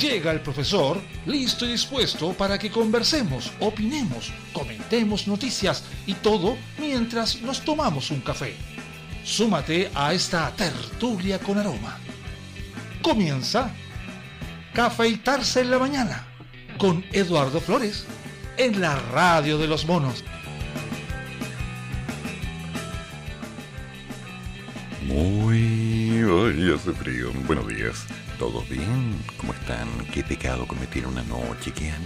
Llega el profesor, listo y dispuesto para que conversemos, opinemos, comentemos noticias y todo mientras nos tomamos un café. Súmate a esta tertulia con aroma. Comienza Cafeitarse en la mañana con Eduardo Flores en la radio de los monos. Muy... Hoy hace frío. Buenos días. ¿Todos bien? ¿Cómo están? ¿Qué pecado cometieron anoche? ¿Qué han,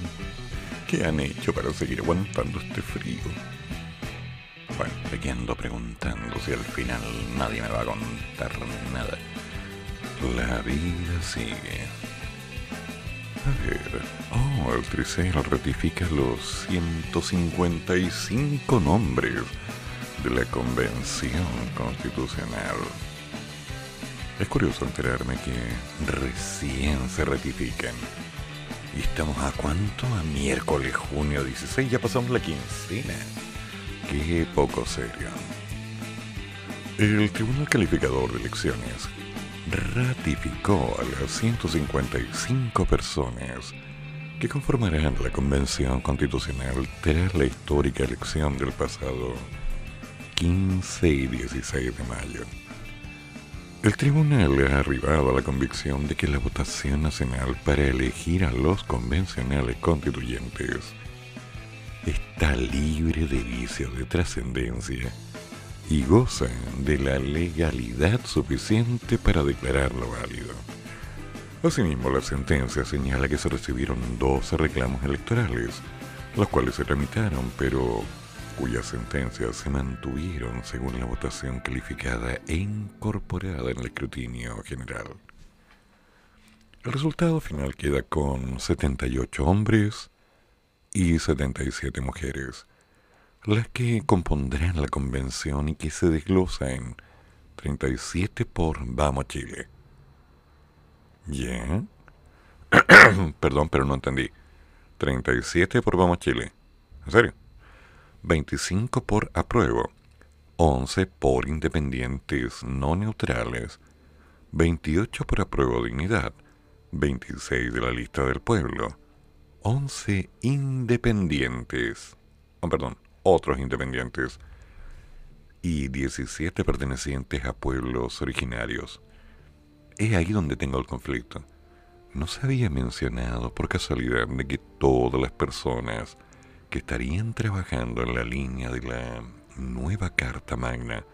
¿Qué han hecho para seguir aguantando este frío? Bueno, me ando preguntando si al final nadie me va a contar nada. La vida sigue. A ver. Oh, el Tricel ratifica los 155 nombres de la Convención Constitucional. Es curioso enterarme que recién se ratifican. ¿Y estamos a cuánto? A miércoles, junio 16, ya pasamos la quincena. Qué poco serio. El Tribunal Calificador de Elecciones ratificó a las 155 personas que conformarán la Convención Constitucional tras la histórica elección del pasado 15 y 16 de mayo. El tribunal ha arribado a la convicción de que la votación nacional para elegir a los convencionales constituyentes está libre de vicios de trascendencia y goza de la legalidad suficiente para declararlo válido. Asimismo, la sentencia señala que se recibieron 12 reclamos electorales, los cuales se tramitaron, pero cuyas sentencias se mantuvieron según la votación calificada e incorporada en el escrutinio general. El resultado final queda con 78 hombres y 77 mujeres, las que compondrán la convención y que se desglosa en 37 por Vamos Chile. ¿Ya? Perdón, pero no entendí. 37 por Vamos Chile. ¿En serio? 25 por apruebo, 11 por independientes no neutrales, 28 por apruebo dignidad, 26 de la lista del pueblo, 11 independientes, oh, perdón, otros independientes, y 17 pertenecientes a pueblos originarios. Es ahí donde tengo el conflicto. No se había mencionado por casualidad de que todas las personas que estarían trabajando en la línea de la nueva Carta Magna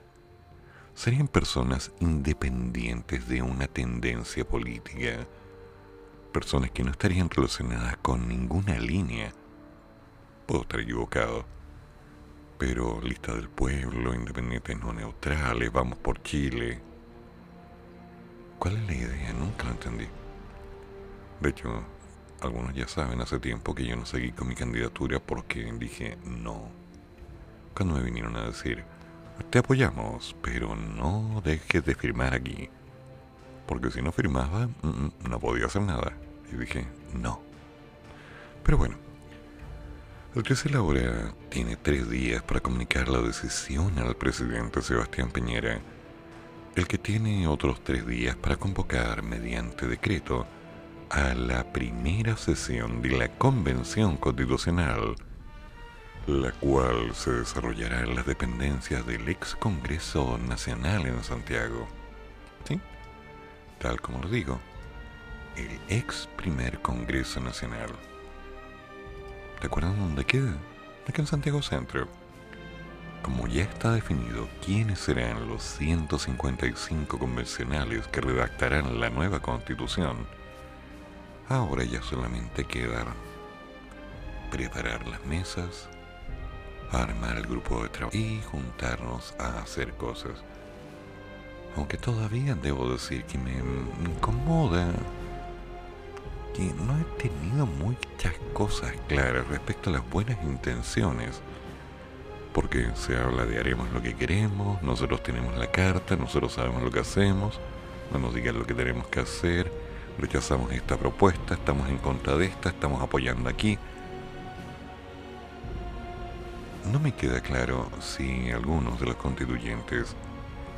serían personas independientes de una tendencia política, personas que no estarían relacionadas con ninguna línea. Puedo estar equivocado, pero lista del pueblo, independientes no neutrales, vamos por Chile. ¿Cuál es la idea? Nunca lo entendí. De hecho, algunos ya saben hace tiempo que yo no seguí con mi candidatura porque dije no. Cuando me vinieron a decir, te apoyamos, pero no dejes de firmar aquí. Porque si no firmaba, mm, mm, no podía hacer nada. Y dije, no. Pero bueno, el que ahora tiene tres días para comunicar la decisión al presidente Sebastián Piñera, el que tiene otros tres días para convocar mediante decreto a la primera sesión de la Convención Constitucional, la cual se desarrollará en las dependencias del ex Congreso Nacional en Santiago. ¿Sí? Tal como lo digo, el ex primer Congreso Nacional. ¿Te acuerdas dónde queda? Aquí en Santiago Centro. Como ya está definido quiénes serán los 155 convencionales que redactarán la nueva constitución, Ahora ya solamente queda preparar las mesas, armar el grupo de trabajo y juntarnos a hacer cosas. Aunque todavía debo decir que me incomoda que no he tenido muchas cosas claras respecto a las buenas intenciones. Porque se habla de haremos lo que queremos, nosotros tenemos la carta, nosotros sabemos lo que hacemos, no nos digan lo que tenemos que hacer rechazamos esta propuesta, estamos en contra de esta, estamos apoyando aquí. No me queda claro si algunos de los constituyentes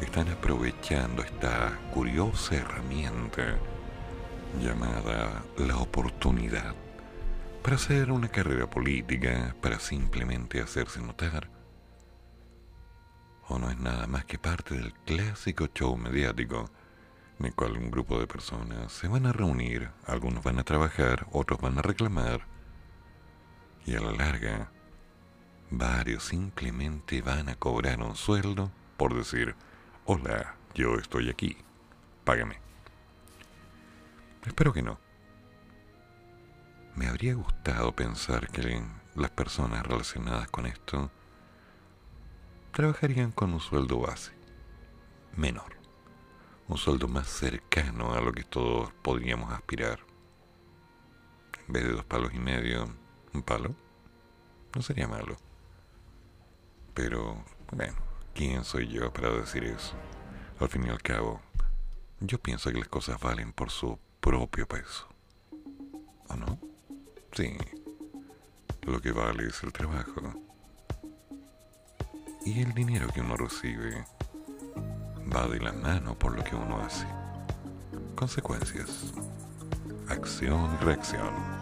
están aprovechando esta curiosa herramienta llamada la oportunidad para hacer una carrera política, para simplemente hacerse notar, o no es nada más que parte del clásico show mediático cual un grupo de personas se van a reunir, algunos van a trabajar, otros van a reclamar, y a la larga, varios simplemente van a cobrar un sueldo por decir, hola, yo estoy aquí, págame. Espero que no. Me habría gustado pensar que las personas relacionadas con esto trabajarían con un sueldo base, menor, un sueldo más cercano a lo que todos podríamos aspirar. En vez de dos palos y medio, un palo, no sería malo. Pero, bueno, ¿quién soy yo para decir eso? Al fin y al cabo, yo pienso que las cosas valen por su propio peso. ¿O no? Sí. Lo que vale es el trabajo. Y el dinero que uno recibe va de la mano por lo que uno hace. Consecuencias. Acción y reacción.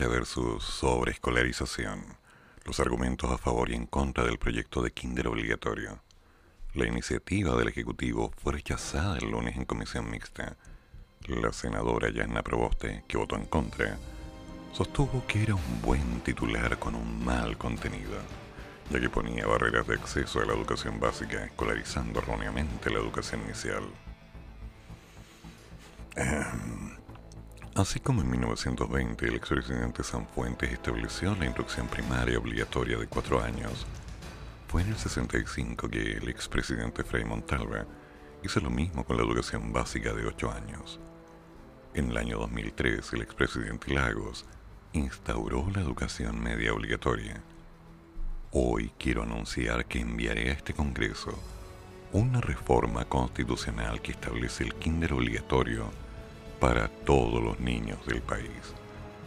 Cancha versus sobreescolarización. Los argumentos a favor y en contra del proyecto de kinder obligatorio. La iniciativa del Ejecutivo fue rechazada el lunes en comisión mixta. La senadora Yana Proboste, que votó en contra, sostuvo que era un buen titular con un mal contenido, ya que ponía barreras de acceso a la educación básica, escolarizando erróneamente la educación inicial. Así como en 1920 el expresidente Sanfuentes estableció la instrucción primaria obligatoria de cuatro años, fue en el 65 que el expresidente Frei Montalva hizo lo mismo con la educación básica de ocho años. En el año 2003 el expresidente Lagos instauró la educación media obligatoria. Hoy quiero anunciar que enviaré a este Congreso una reforma constitucional que establece el kinder obligatorio para todos los niños del país.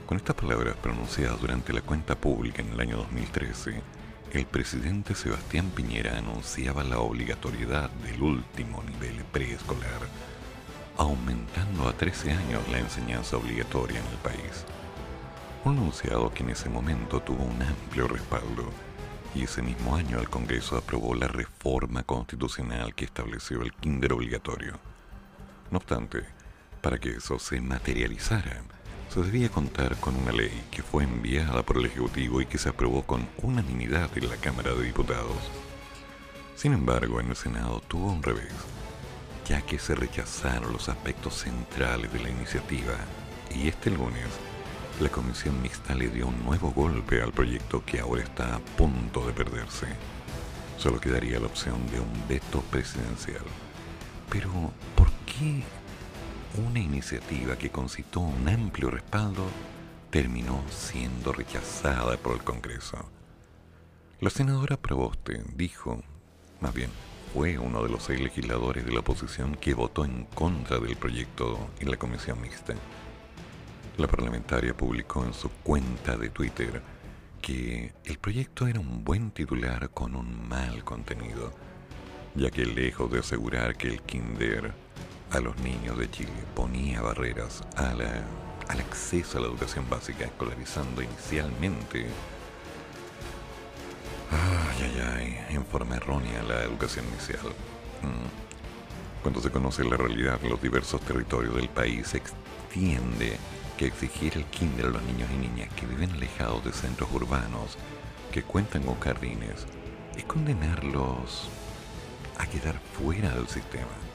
Con estas palabras pronunciadas durante la cuenta pública en el año 2013, el presidente Sebastián Piñera anunciaba la obligatoriedad del último nivel preescolar, aumentando a 13 años la enseñanza obligatoria en el país. Un anunciado que en ese momento tuvo un amplio respaldo y ese mismo año el Congreso aprobó la reforma constitucional que estableció el kinder obligatorio. No obstante, para que eso se materializara, se debía contar con una ley que fue enviada por el Ejecutivo y que se aprobó con unanimidad en la Cámara de Diputados. Sin embargo, en el Senado tuvo un revés, ya que se rechazaron los aspectos centrales de la iniciativa y este lunes la comisión mixta le dio un nuevo golpe al proyecto que ahora está a punto de perderse. Solo quedaría la opción de un veto presidencial. Pero, ¿por qué una iniciativa que concitó un amplio respaldo terminó siendo rechazada por el Congreso? La senadora Proboste dijo, más bien, fue uno de los seis legisladores de la oposición que votó en contra del proyecto en la comisión mixta. La parlamentaria publicó en su cuenta de Twitter que el proyecto era un buen titular con un mal contenido, ya que lejos de asegurar que el kinder a los niños de Chile ponía barreras al acceso a la educación básica, escolarizando inicialmente ay, ay, ay, en forma errónea la educación inicial. Mm. Cuando se conoce la realidad en los diversos territorios del país, se extiende que exigir el kinder a los niños y niñas que viven alejados de centros urbanos, que cuentan con jardines, es condenarlos a quedar fuera del sistema.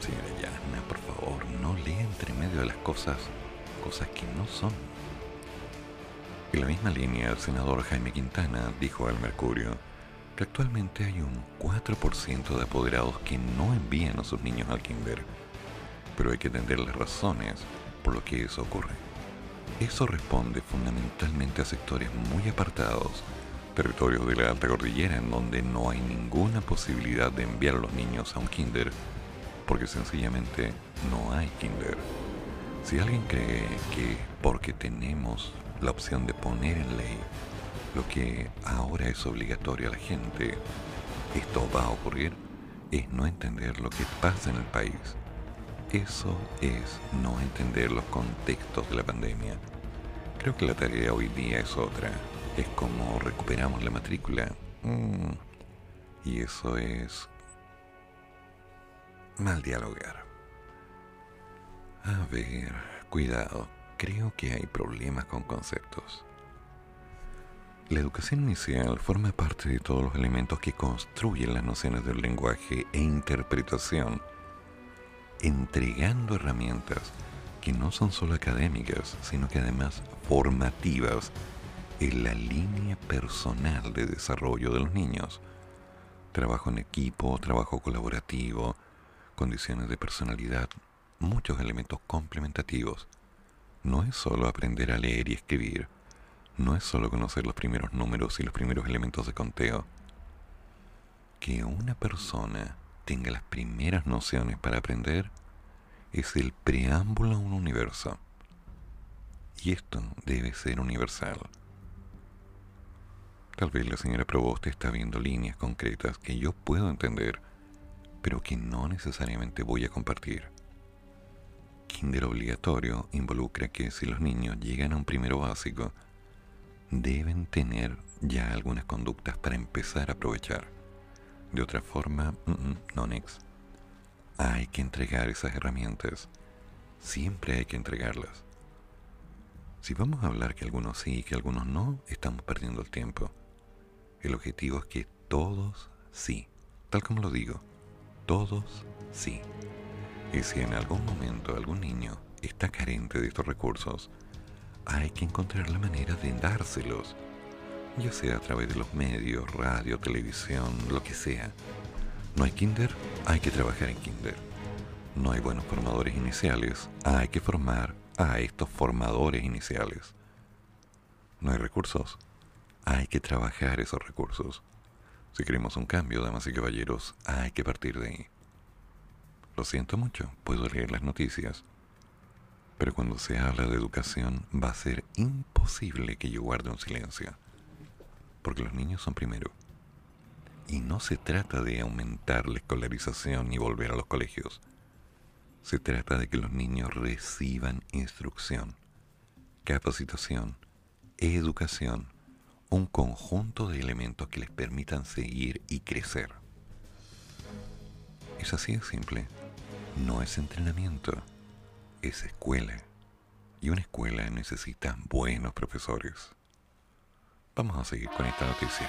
Señora Yasna, por favor, no lea entre medio de las cosas cosas que no son. En la misma línea, el senador Jaime Quintana dijo al Mercurio que actualmente hay un 4% de apoderados que no envían a sus niños al kinder, pero hay que entender las razones por lo que eso ocurre. Eso responde fundamentalmente a sectores muy apartados, territorios de la alta cordillera en donde no hay ninguna posibilidad de enviar a los niños a un kinder, porque sencillamente no hay kinder. Si alguien cree que porque tenemos la opción de poner en ley lo que ahora es obligatorio a la gente, esto va a ocurrir, es no entender lo que pasa en el país eso es no entender los contextos de la pandemia. Creo que la tarea hoy día es otra. Es como recuperamos la matrícula. Mm. Y eso es mal dialogar. A ver, cuidado. Creo que hay problemas con conceptos. La educación inicial forma parte de todos los elementos que construyen las nociones del lenguaje e interpretación entregando herramientas que no son solo académicas, sino que además formativas en la línea personal de desarrollo de los niños. Trabajo en equipo, trabajo colaborativo, condiciones de personalidad, muchos elementos complementativos. No es solo aprender a leer y escribir, no es solo conocer los primeros números y los primeros elementos de conteo. Que una persona tenga las primeras nociones para aprender es el preámbulo a un universo. Y esto debe ser universal. Tal vez la señora Proboste está viendo líneas concretas que yo puedo entender, pero que no necesariamente voy a compartir. kinder obligatorio involucra que si los niños llegan a un primero básico, deben tener ya algunas conductas para empezar a aprovechar. De otra forma, no next. Hay que entregar esas herramientas. Siempre hay que entregarlas. Si vamos a hablar que algunos sí y que algunos no, estamos perdiendo el tiempo. El objetivo es que todos sí, tal como lo digo, todos sí. Y si en algún momento algún niño está carente de estos recursos, hay que encontrar la manera de dárselos, ya sea a través de los medios, radio, televisión, lo que sea. No hay kinder, hay que trabajar en kinder. No hay buenos formadores iniciales, hay que formar a estos formadores iniciales. No hay recursos, hay que trabajar esos recursos. Si queremos un cambio, damas y caballeros, hay que partir de ahí. Lo siento mucho, puedo leer las noticias, pero cuando se habla de educación va a ser imposible que yo guarde un silencio, porque los niños son primero. Y no se trata de aumentar la escolarización y volver a los colegios. Se trata de que los niños reciban instrucción, capacitación, educación, un conjunto de elementos que les permitan seguir y crecer. Es así de simple. No es entrenamiento, es escuela. Y una escuela necesita buenos profesores. Vamos a seguir con esta noticia.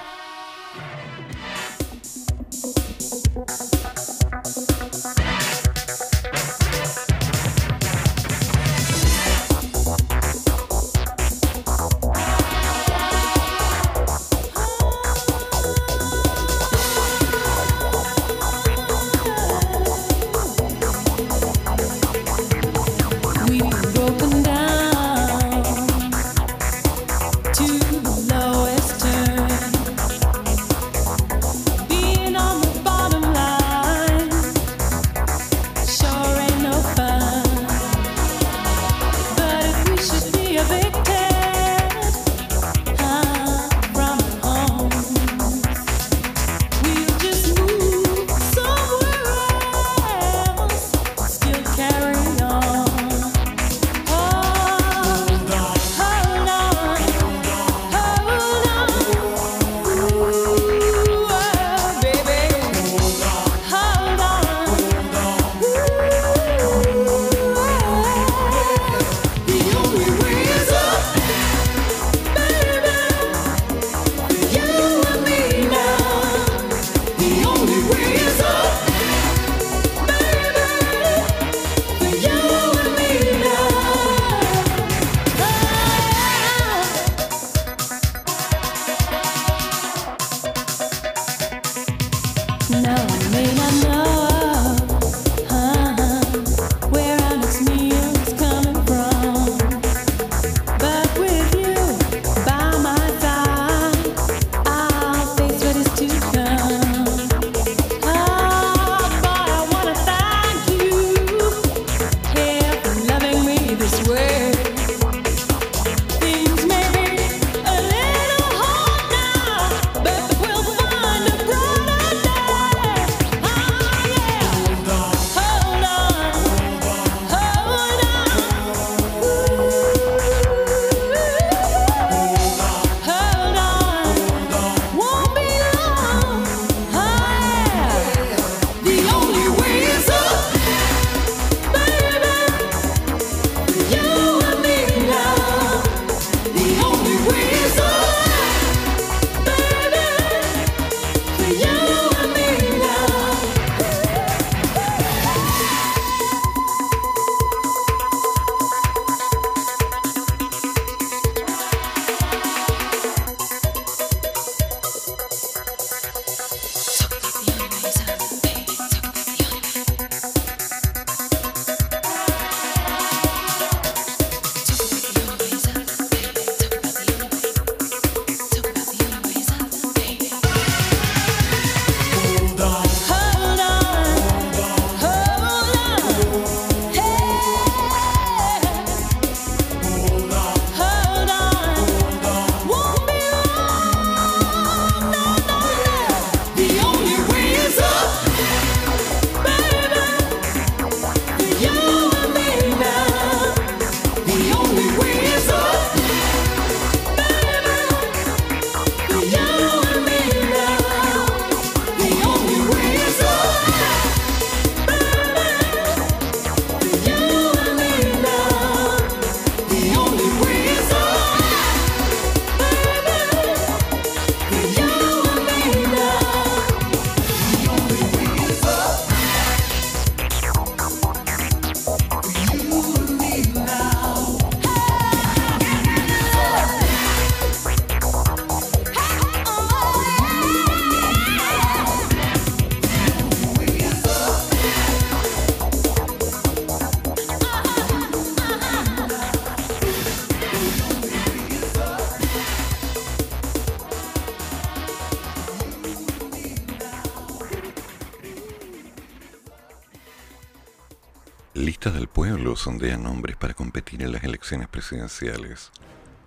Pueblo sondea nombres para competir en las elecciones presidenciales.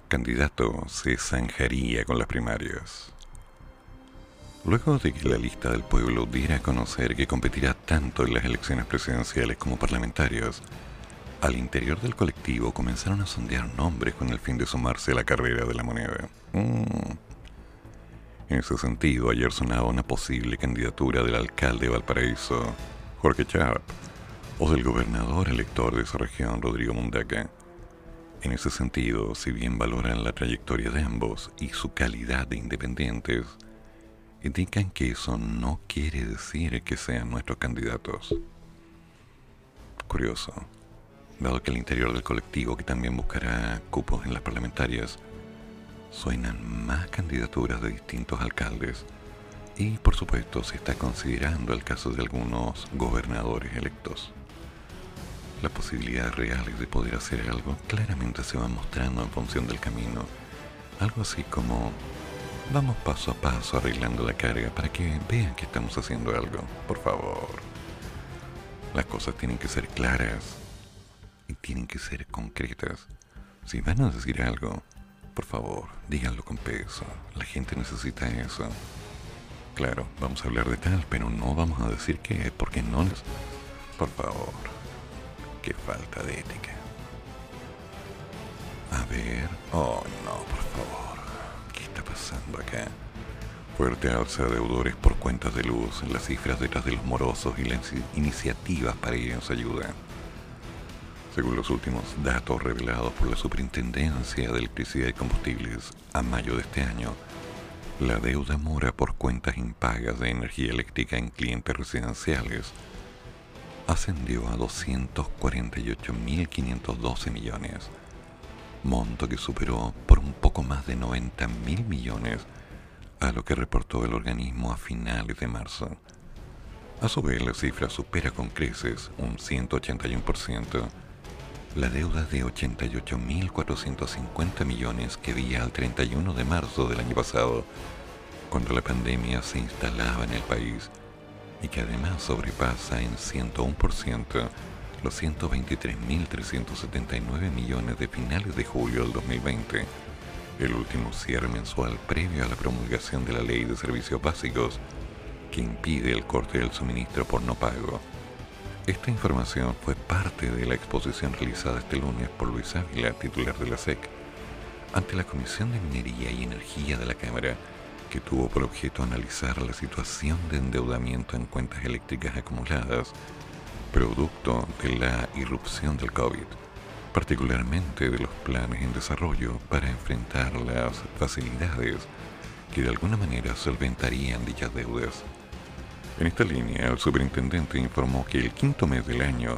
Candidato se zanjaría con las primarias. Luego de que la lista del pueblo diera a conocer que competirá tanto en las elecciones presidenciales como parlamentarias, al interior del colectivo comenzaron a sondear nombres con el fin de sumarse a la carrera de la moneda. Mm. En ese sentido, ayer sonaba una posible candidatura del alcalde de Valparaíso, Jorge Chap, o del gobernador elector de esa región, Rodrigo Mundaca. En ese sentido, si bien valoran la trayectoria de ambos y su calidad de independientes, indican que eso no quiere decir que sean nuestros candidatos. Curioso, dado que el interior del colectivo, que también buscará cupos en las parlamentarias, suenan más candidaturas de distintos alcaldes y por supuesto se está considerando el caso de algunos gobernadores electos. Las posibilidades reales de poder hacer algo claramente se van mostrando en función del camino, algo así como Vamos paso a paso arreglando la carga para que vean que estamos haciendo algo. Por favor. Las cosas tienen que ser claras y tienen que ser concretas. Si van a decir algo, por favor, díganlo con peso. La gente necesita eso. Claro, vamos a hablar de tal, pero no vamos a decir qué, porque no les... Por favor, qué falta de ética. A ver... Oh, no, por favor está pasando acá? Fuerte alza de deudores por cuentas de luz, las cifras detrás de los morosos y las iniciativas para ellos ayudan. Según los últimos datos revelados por la Superintendencia de Electricidad y Combustibles, a mayo de este año, la deuda mora por cuentas impagas de energía eléctrica en clientes residenciales ascendió a 248.512 millones monto que superó por un poco más de 90 mil millones a lo que reportó el organismo a finales de marzo. A su vez, la cifra supera con creces un 181% la deuda de 88.450 millones que había al 31 de marzo del año pasado, cuando la pandemia se instalaba en el país y que además sobrepasa en 101% los 123.379 millones de finales de julio del 2020, el último cierre mensual previo a la promulgación de la Ley de Servicios Básicos que impide el corte del suministro por no pago. Esta información fue parte de la exposición realizada este lunes por Luis Ávila, titular de la SEC, ante la Comisión de Minería y Energía de la Cámara, que tuvo por objeto analizar la situación de endeudamiento en cuentas eléctricas acumuladas producto de la irrupción del COVID, particularmente de los planes en desarrollo para enfrentar las facilidades que de alguna manera solventarían dichas deudas. En esta línea, el superintendente informó que el quinto mes del año,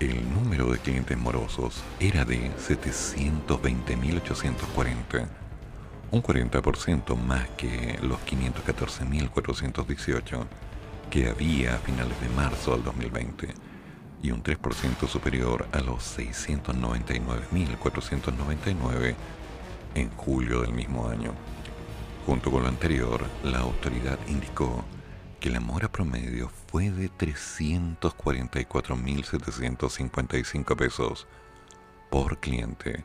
el número de clientes morosos era de 720.840, un 40% más que los 514.418 que había a finales de marzo del 2020 y un 3% superior a los 699.499 en julio del mismo año. Junto con lo anterior, la autoridad indicó que la mora promedio fue de 344.755 pesos por cliente.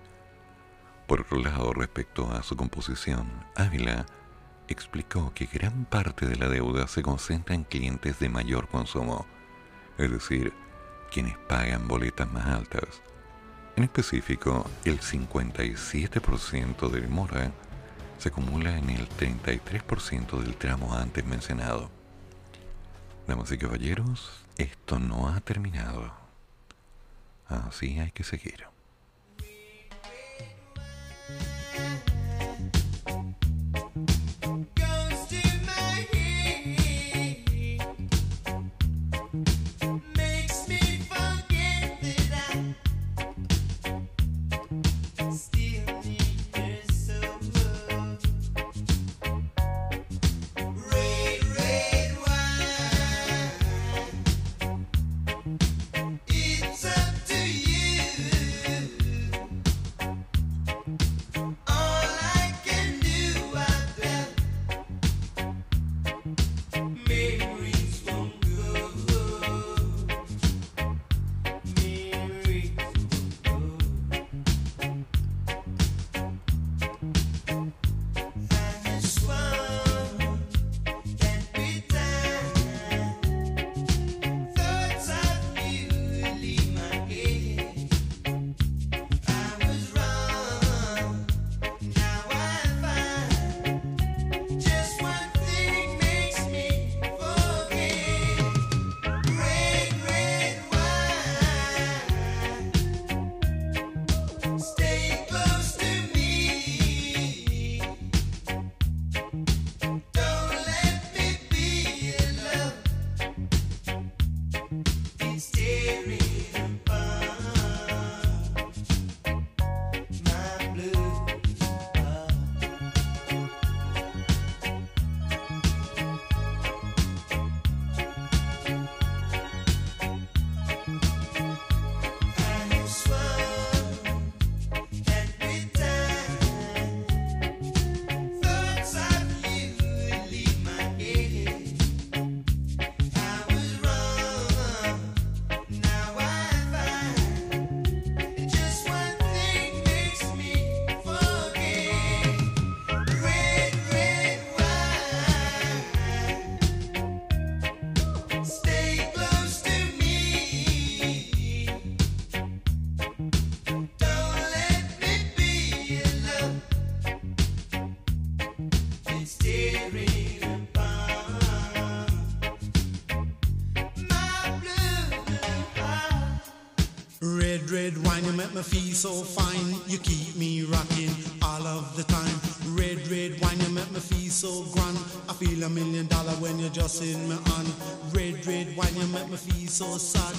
Por otro lado, respecto a su composición, Ávila explicó que gran parte de la deuda se concentra en clientes de mayor consumo, es decir, quienes pagan boletas más altas. En específico, el 57% de mora se acumula en el 33% del tramo antes mencionado. Damas y caballeros, esto no ha terminado. Así hay que seguir. Make me feel so fine. You keep me rocking all of the time. Red, red wine, you make me feel so grand. I feel a million dollar when you're just in my hand. Red, red wine, you make me feel so sad.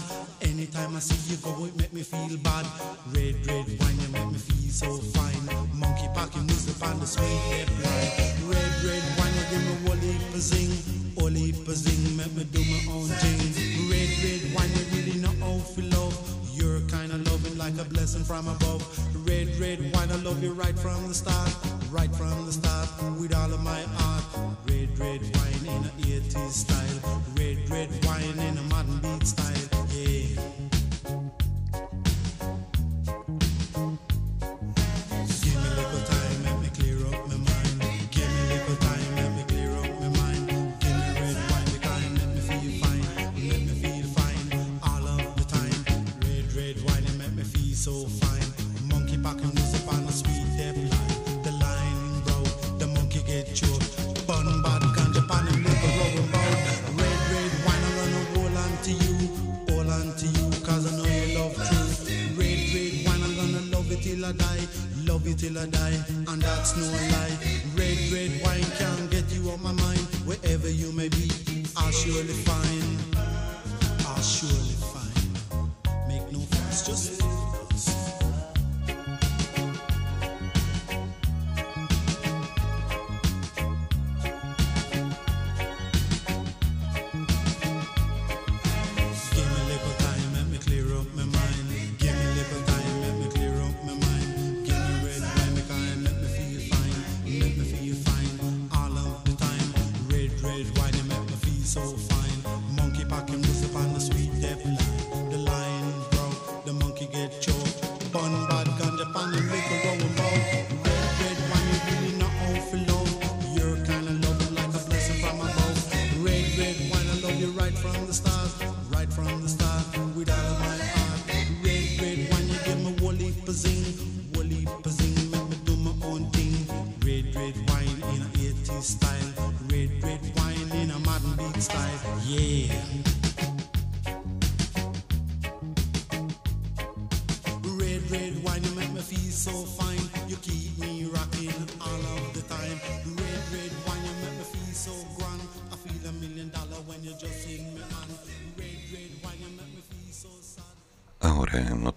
get your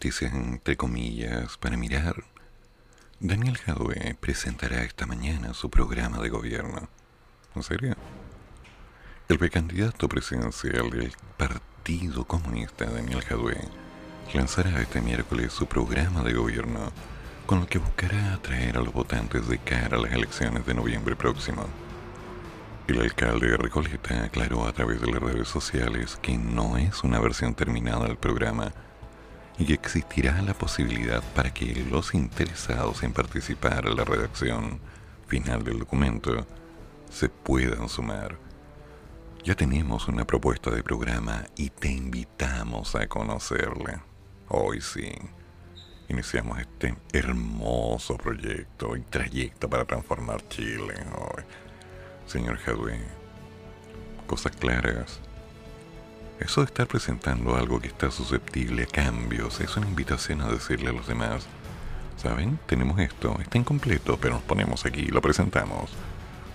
noticias entre comillas para mirar. Daniel Jadwe presentará esta mañana su programa de gobierno. ¿En serio? El precandidato presidencial del Partido Comunista, Daniel Jadwe, lanzará este miércoles su programa de gobierno, con el que buscará atraer a los votantes de cara a las elecciones de noviembre próximo. El alcalde de Recoleta aclaró a través de las redes sociales que no es una versión terminada del programa y existirá la posibilidad para que los interesados en participar en la redacción final del documento se puedan sumar. Ya tenemos una propuesta de programa y te invitamos a conocerla. Hoy sí. Iniciamos este hermoso proyecto y trayecto para transformar Chile. Hoy. Señor Jadwe, cosas claras. Eso de estar presentando algo que está susceptible a cambios es una invitación a decirle a los demás, ¿saben? Tenemos esto, está incompleto, pero nos ponemos aquí y lo presentamos,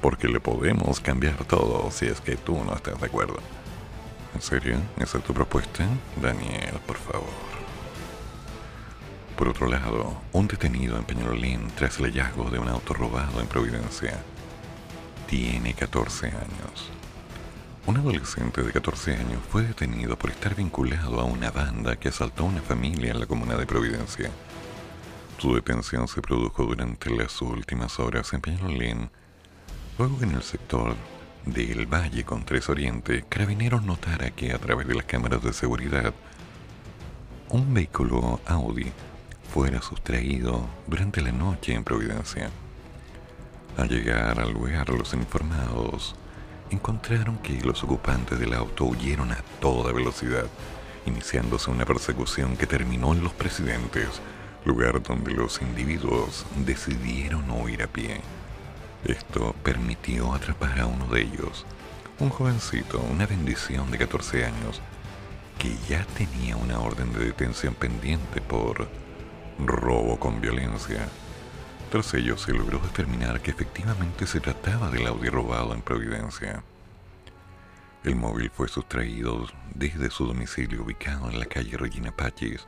porque le podemos cambiar todo si es que tú no estás de acuerdo. ¿En serio? ¿Esa es tu propuesta? Daniel, por favor. Por otro lado, un detenido en Peñalolín tras el hallazgo de un auto robado en Providencia tiene 14 años. Un adolescente de 14 años fue detenido por estar vinculado a una banda que asaltó a una familia en la comuna de Providencia. Su detención se produjo durante las últimas horas en Peñalolén, luego en el sector del Valle con Tres Oriente, Carabineros notara que a través de las cámaras de seguridad, un vehículo Audi fuera sustraído durante la noche en Providencia. Al llegar al lugar, los informados encontraron que los ocupantes del auto huyeron a toda velocidad, iniciándose una persecución que terminó en Los Presidentes, lugar donde los individuos decidieron huir a pie. Esto permitió atrapar a uno de ellos, un jovencito, una bendición de 14 años, que ya tenía una orden de detención pendiente por robo con violencia. Tras ello se logró determinar que efectivamente se trataba del Audi robado en Providencia. El móvil fue sustraído desde su domicilio ubicado en la calle Regina Pachis,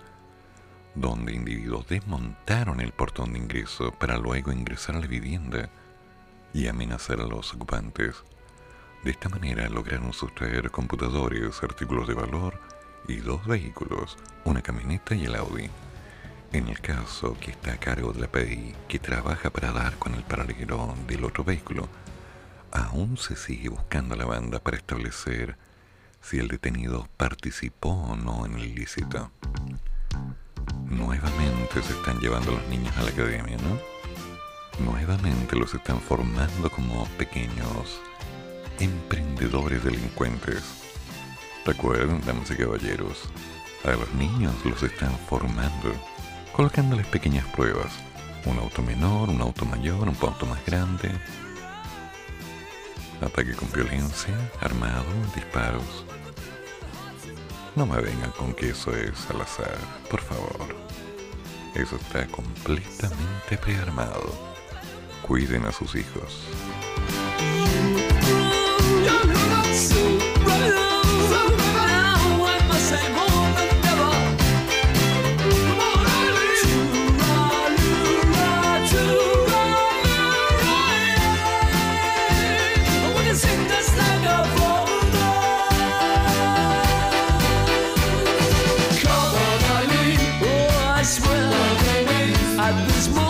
donde individuos desmontaron el portón de ingreso para luego ingresar a la vivienda y amenazar a los ocupantes. De esta manera lograron sustraer computadores, artículos de valor y dos vehículos, una camioneta y el Audi. En el caso que está a cargo de la PDI, que trabaja para dar con el paralelo del otro vehículo, aún se sigue buscando a la banda para establecer si el detenido participó o no en el ilícito. Nuevamente se están llevando a los niños a la academia, ¿no? Nuevamente los están formando como pequeños emprendedores delincuentes. Recuerden, damas y caballeros, a los niños los están formando, colocándoles pequeñas pruebas. Un auto menor, un auto mayor, un auto más grande. Ataque con violencia, armado, disparos. No me vengan con que eso es al azar, por favor. Eso está completamente prearmado. Cuiden a sus hijos. God this morning.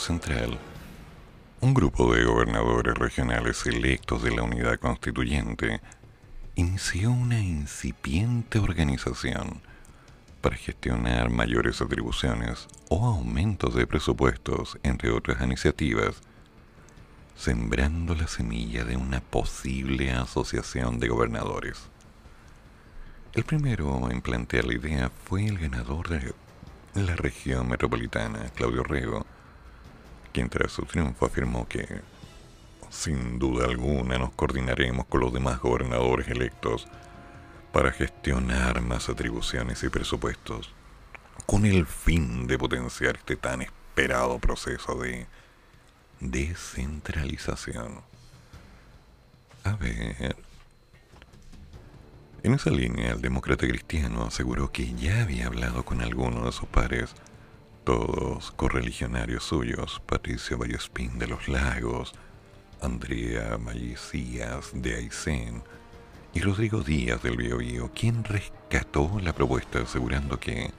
Central, un grupo de gobernadores regionales electos de la unidad constituyente inició una incipiente organización para gestionar mayores atribuciones o aumentos de presupuestos, entre otras iniciativas, sembrando la semilla de una posible asociación de gobernadores. El primero en plantear la idea fue el ganador de la región metropolitana, Claudio Rego, quien tras su triunfo afirmó que, sin duda alguna, nos coordinaremos con los demás gobernadores electos para gestionar más atribuciones y presupuestos. con el fin de potenciar este tan esperado proceso de descentralización. A ver. En esa línea, el demócrata cristiano aseguró que ya había hablado con algunos de sus pares, todos correligionarios suyos, Patricio Vallespín de los Lagos, Andrea Mallicías de Aysén y Rodrigo Díaz del Biobío, quien rescató la propuesta asegurando que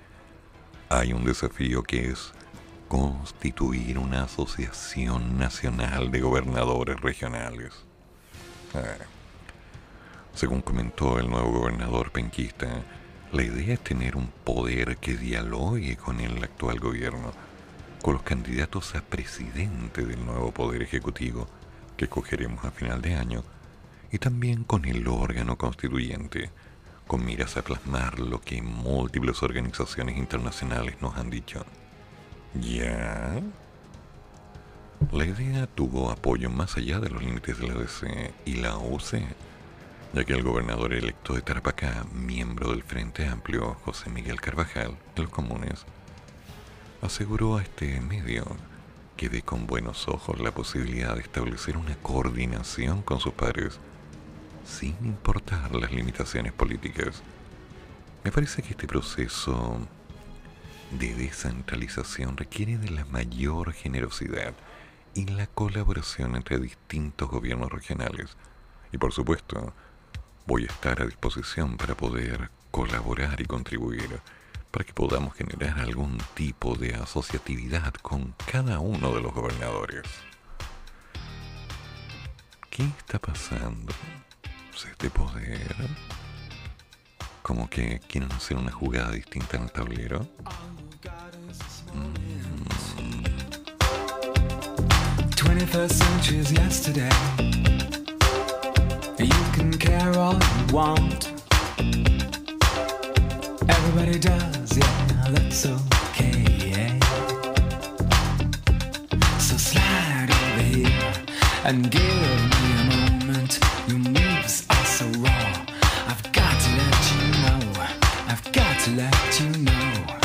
hay un desafío que es constituir una asociación nacional de gobernadores regionales. Ah. Según comentó el nuevo gobernador penquista, la idea es tener un poder que dialogue con el actual gobierno, con los candidatos a presidente del nuevo poder ejecutivo que escogeremos a final de año, y también con el órgano constituyente, con miras a plasmar lo que múltiples organizaciones internacionales nos han dicho. ¿Ya? La idea tuvo apoyo más allá de los límites de la DC y la UC, ya que el gobernador electo de Tarapacá, miembro del Frente Amplio, José Miguel Carvajal, de los comunes, aseguró a este medio que ve con buenos ojos la posibilidad de establecer una coordinación con sus pares sin importar las limitaciones políticas. Me parece que este proceso de descentralización requiere de la mayor generosidad y la colaboración entre distintos gobiernos regionales. Y por supuesto, voy a estar a disposición para poder colaborar y contribuir para que podamos generar algún tipo de asociatividad con cada uno de los gobernadores. ¿Qué está pasando? ¿Se de poder? Como que quieren hacer una jugada distinta en el tablero. 21st century's yesterday. You can care all you want. Everybody does, yeah, that's okay. Yeah. So slide over here and give me a moment. Your moves are so raw. I've got to let you know. I've got to let you know.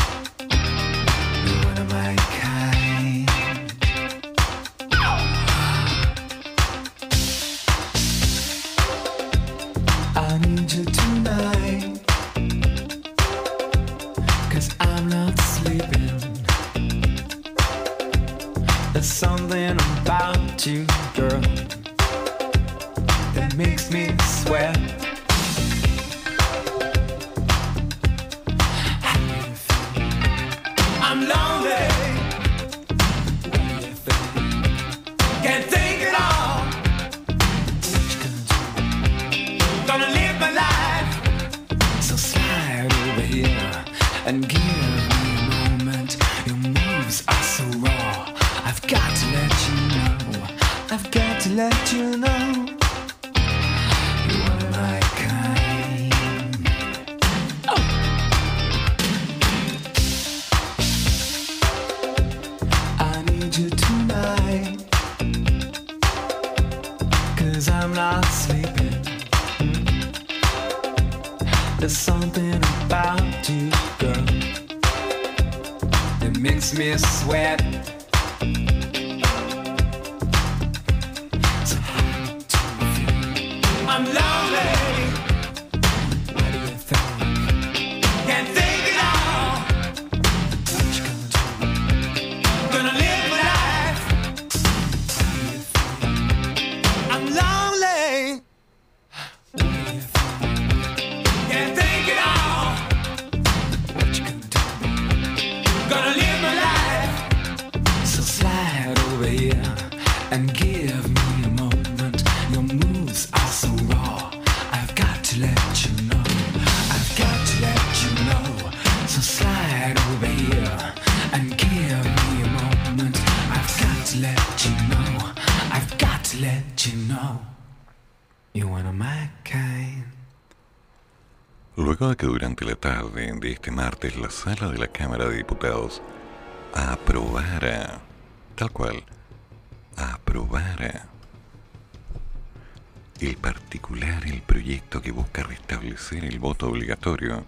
De que durante la tarde de este martes la sala de la Cámara de Diputados aprobara, tal cual, aprobara el particular, el proyecto que busca restablecer el voto obligatorio,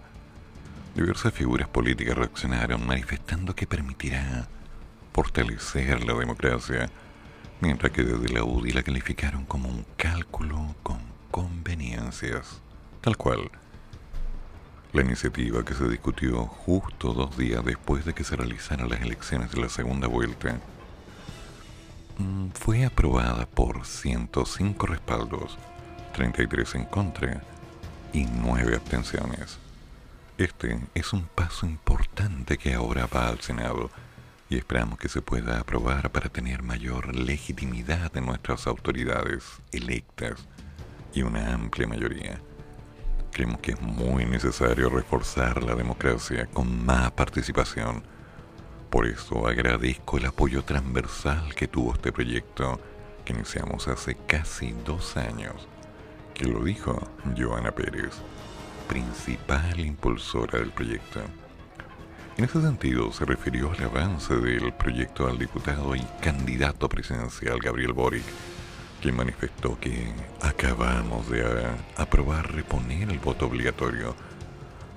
diversas figuras políticas reaccionaron manifestando que permitirá fortalecer la democracia, mientras que desde la UDI la calificaron como un cálculo con conveniencias. Tal cual. La iniciativa que se discutió justo dos días después de que se realizaran las elecciones de la segunda vuelta mm, fue aprobada por 105 respaldos, 33 en contra y 9 abstenciones. Este es un paso importante que ahora va al Senado y esperamos que se pueda aprobar para tener mayor legitimidad de nuestras autoridades electas y una amplia mayoría. Creemos que es muy necesario reforzar la democracia con más participación. Por eso agradezco el apoyo transversal que tuvo este proyecto que iniciamos hace casi dos años, que lo dijo Joana Pérez, principal impulsora del proyecto. En ese sentido, se refirió al avance del proyecto al diputado y candidato presidencial Gabriel Boric, quien manifestó que acabamos de a- aprobar reponer el voto obligatorio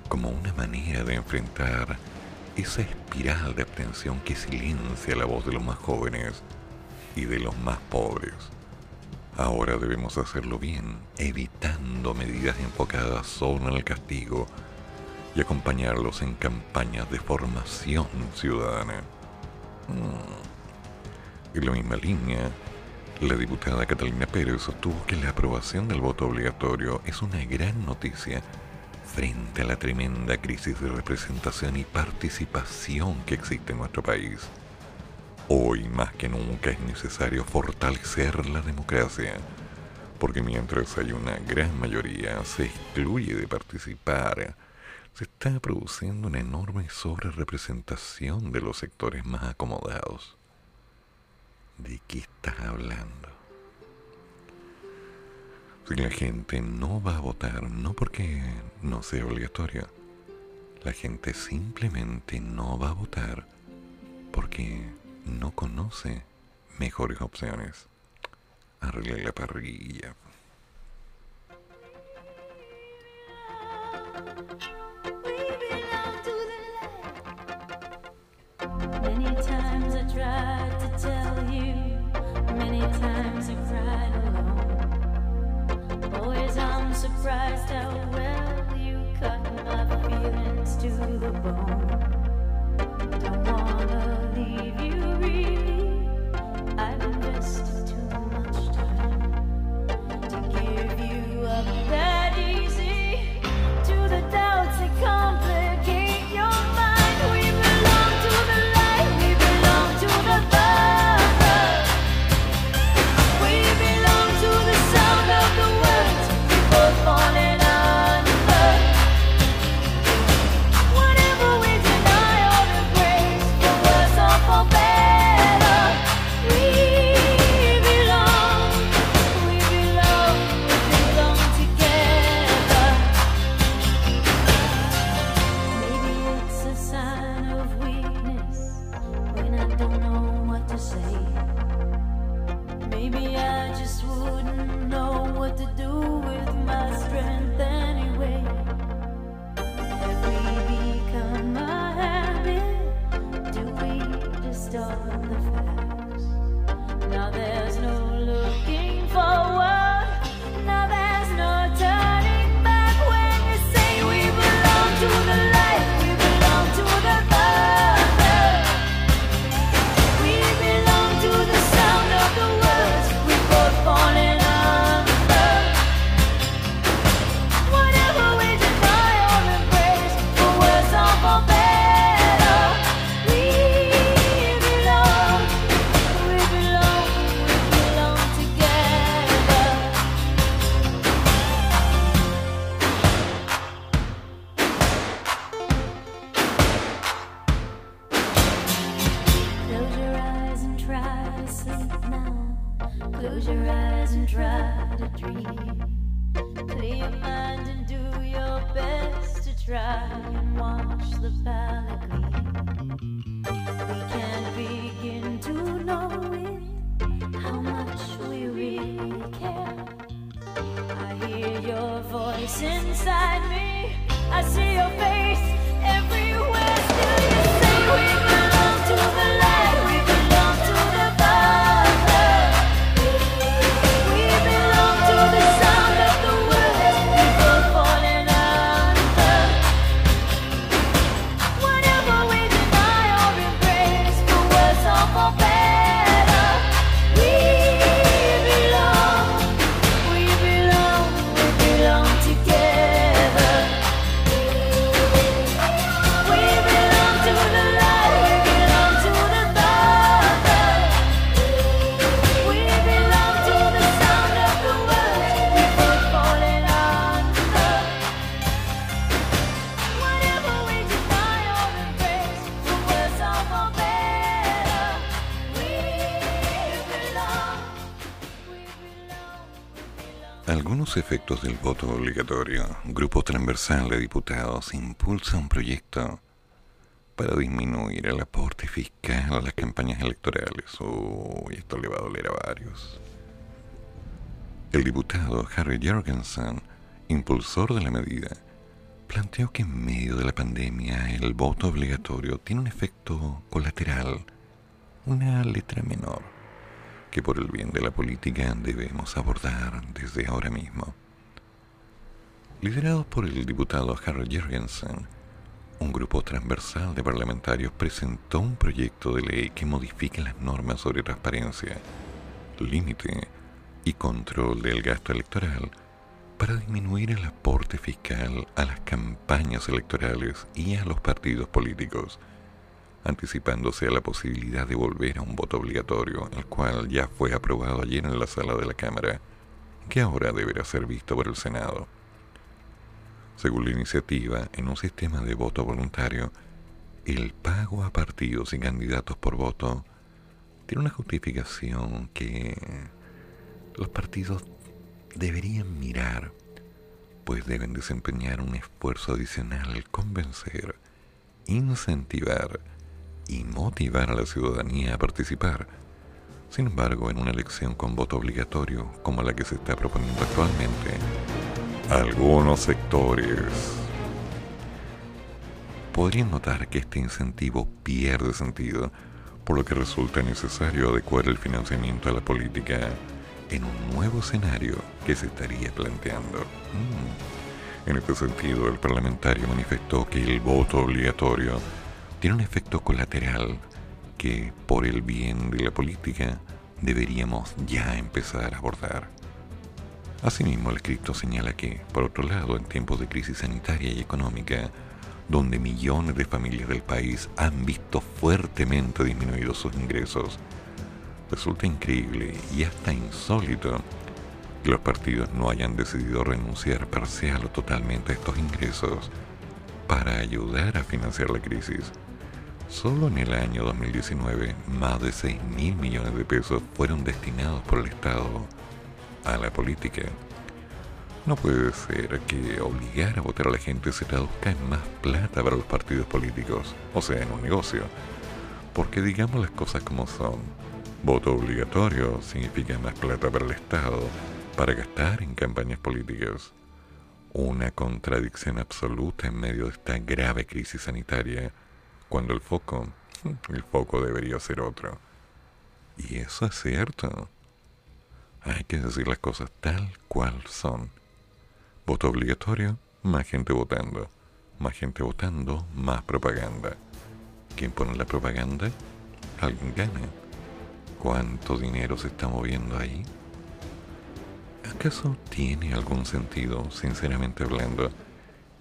como una manera de enfrentar esa espiral de abstención que silencia la voz de los más jóvenes y de los más pobres. Ahora debemos hacerlo bien, evitando medidas enfocadas solo en el castigo y acompañarlos en campañas de formación ciudadana. Mm. En la misma línea, la diputada Catalina Pérez sostuvo que la aprobación del voto obligatorio es una gran noticia frente a la tremenda crisis de representación y participación que existe en nuestro país. Hoy más que nunca es necesario fortalecer la democracia, porque mientras hay una gran mayoría se excluye de participar, se está produciendo una enorme sobrerepresentación de los sectores más acomodados. ¿De qué estás hablando? Si la gente no va a votar, no porque no sea obligatorio, la gente simplemente no va a votar porque no conoce mejores opciones. Arregle la parrilla. Many times I tried Always I'm surprised how well you cut my feelings to the bone. Don't wanna leave you really. I've invested too much time to give you up that easy to the doubts that complicate del voto obligatorio, Grupo Transversal de Diputados impulsa un proyecto para disminuir el aporte fiscal a las campañas electorales. Uy, esto le va a doler a varios. El diputado Harry Jorgensen, impulsor de la medida, planteó que en medio de la pandemia el voto obligatorio tiene un efecto colateral, una letra menor, que por el bien de la política debemos abordar desde ahora mismo. Liderado por el diputado Harry Jorgensen, un grupo transversal de parlamentarios presentó un proyecto de ley que modifica las normas sobre transparencia, límite y control del gasto electoral para disminuir el aporte fiscal a las campañas electorales y a los partidos políticos, anticipándose a la posibilidad de volver a un voto obligatorio, el cual ya fue aprobado ayer en la sala de la Cámara, que ahora deberá ser visto por el Senado. Según la iniciativa, en un sistema de voto voluntario, el pago a partidos y candidatos por voto tiene una justificación que los partidos deberían mirar, pues deben desempeñar un esfuerzo adicional al convencer, incentivar y motivar a la ciudadanía a participar. Sin embargo, en una elección con voto obligatorio, como la que se está proponiendo actualmente, algunos sectores podrían notar que este incentivo pierde sentido, por lo que resulta necesario adecuar el financiamiento a la política en un nuevo escenario que se estaría planteando. Mm. En este sentido, el parlamentario manifestó que el voto obligatorio tiene un efecto colateral que, por el bien de la política, deberíamos ya empezar a abordar. Asimismo, el escrito señala que, por otro lado, en tiempos de crisis sanitaria y económica, donde millones de familias del país han visto fuertemente disminuidos sus ingresos, resulta increíble y hasta insólito que los partidos no hayan decidido renunciar parcial o totalmente a estos ingresos para ayudar a financiar la crisis. Solo en el año 2019, más de 6 mil millones de pesos fueron destinados por el Estado a la política. No puede ser que obligar a votar a la gente se traduzca en más plata para los partidos políticos, o sea, en un negocio. Porque digamos las cosas como son. Voto obligatorio significa más plata para el Estado para gastar en campañas políticas. Una contradicción absoluta en medio de esta grave crisis sanitaria, cuando el foco, el foco debería ser otro. Y eso es cierto. Hay que decir las cosas tal cual son. Voto obligatorio, más gente votando. Más gente votando, más propaganda. ¿Quién pone la propaganda? Alguien gana. ¿Cuánto dinero se está moviendo ahí? ¿Acaso tiene algún sentido, sinceramente hablando,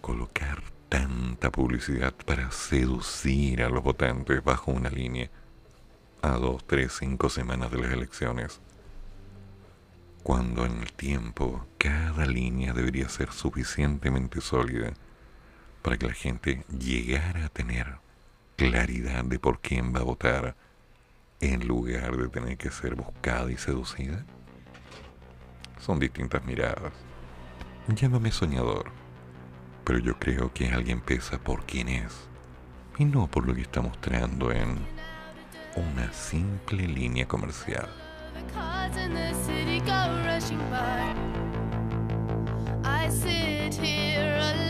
colocar tanta publicidad para seducir a los votantes bajo una línea a dos, tres, cinco semanas de las elecciones? Cuando en el tiempo cada línea debería ser suficientemente sólida para que la gente llegara a tener claridad de por quién va a votar en lugar de tener que ser buscada y seducida? Son distintas miradas. Llámame soñador, pero yo creo que alguien pesa por quién es y no por lo que está mostrando en una simple línea comercial. cars in the I sit here alone.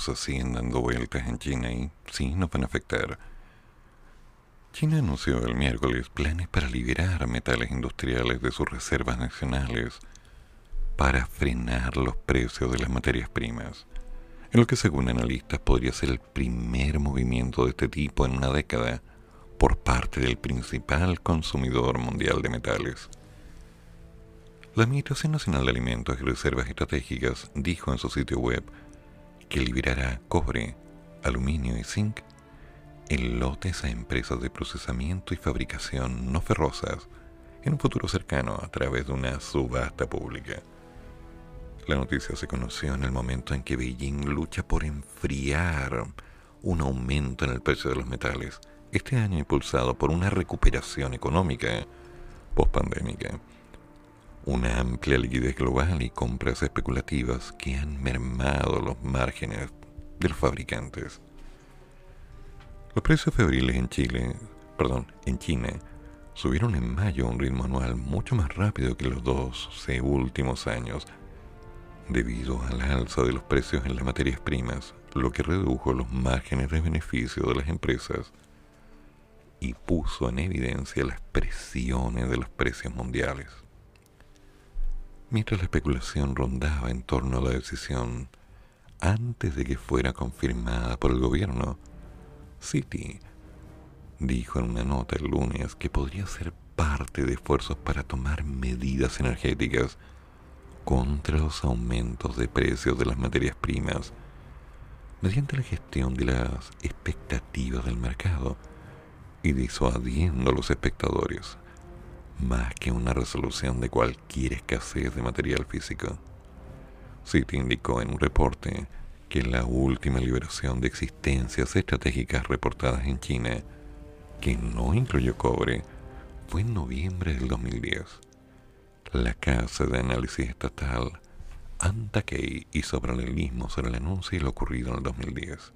Cosas siguen dando vueltas en China y sí nos van a afectar. China anunció el miércoles planes para liberar metales industriales de sus reservas nacionales para frenar los precios de las materias primas, en lo que según analistas podría ser el primer movimiento de este tipo en una década por parte del principal consumidor mundial de metales. La Administración Nacional de Alimentos y Reservas Estratégicas dijo en su sitio web que liberará cobre, aluminio y zinc en lotes a empresas de procesamiento y fabricación no ferrosas en un futuro cercano a través de una subasta pública. La noticia se conoció en el momento en que Beijing lucha por enfriar un aumento en el precio de los metales, este año impulsado por una recuperación económica pospandémica una amplia liquidez global y compras especulativas que han mermado los márgenes de los fabricantes. Los precios febriles en Chile, perdón, en China, subieron en mayo a un ritmo anual mucho más rápido que los dos últimos años, debido al alza de los precios en las materias primas, lo que redujo los márgenes de beneficio de las empresas y puso en evidencia las presiones de los precios mundiales. Mientras la especulación rondaba en torno a la decisión, antes de que fuera confirmada por el gobierno, Citi dijo en una nota el lunes que podría ser parte de esfuerzos para tomar medidas energéticas contra los aumentos de precios de las materias primas mediante la gestión de las expectativas del mercado y disuadiendo a los espectadores más que una resolución de cualquier escasez de material físico. Citi indicó en un reporte que la última liberación de existencias estratégicas reportadas en China, que no incluyó cobre, fue en noviembre del 2010. La Casa de Análisis Estatal Antakei hizo paralelismo sobre el anuncio y lo ocurrido en el 2010.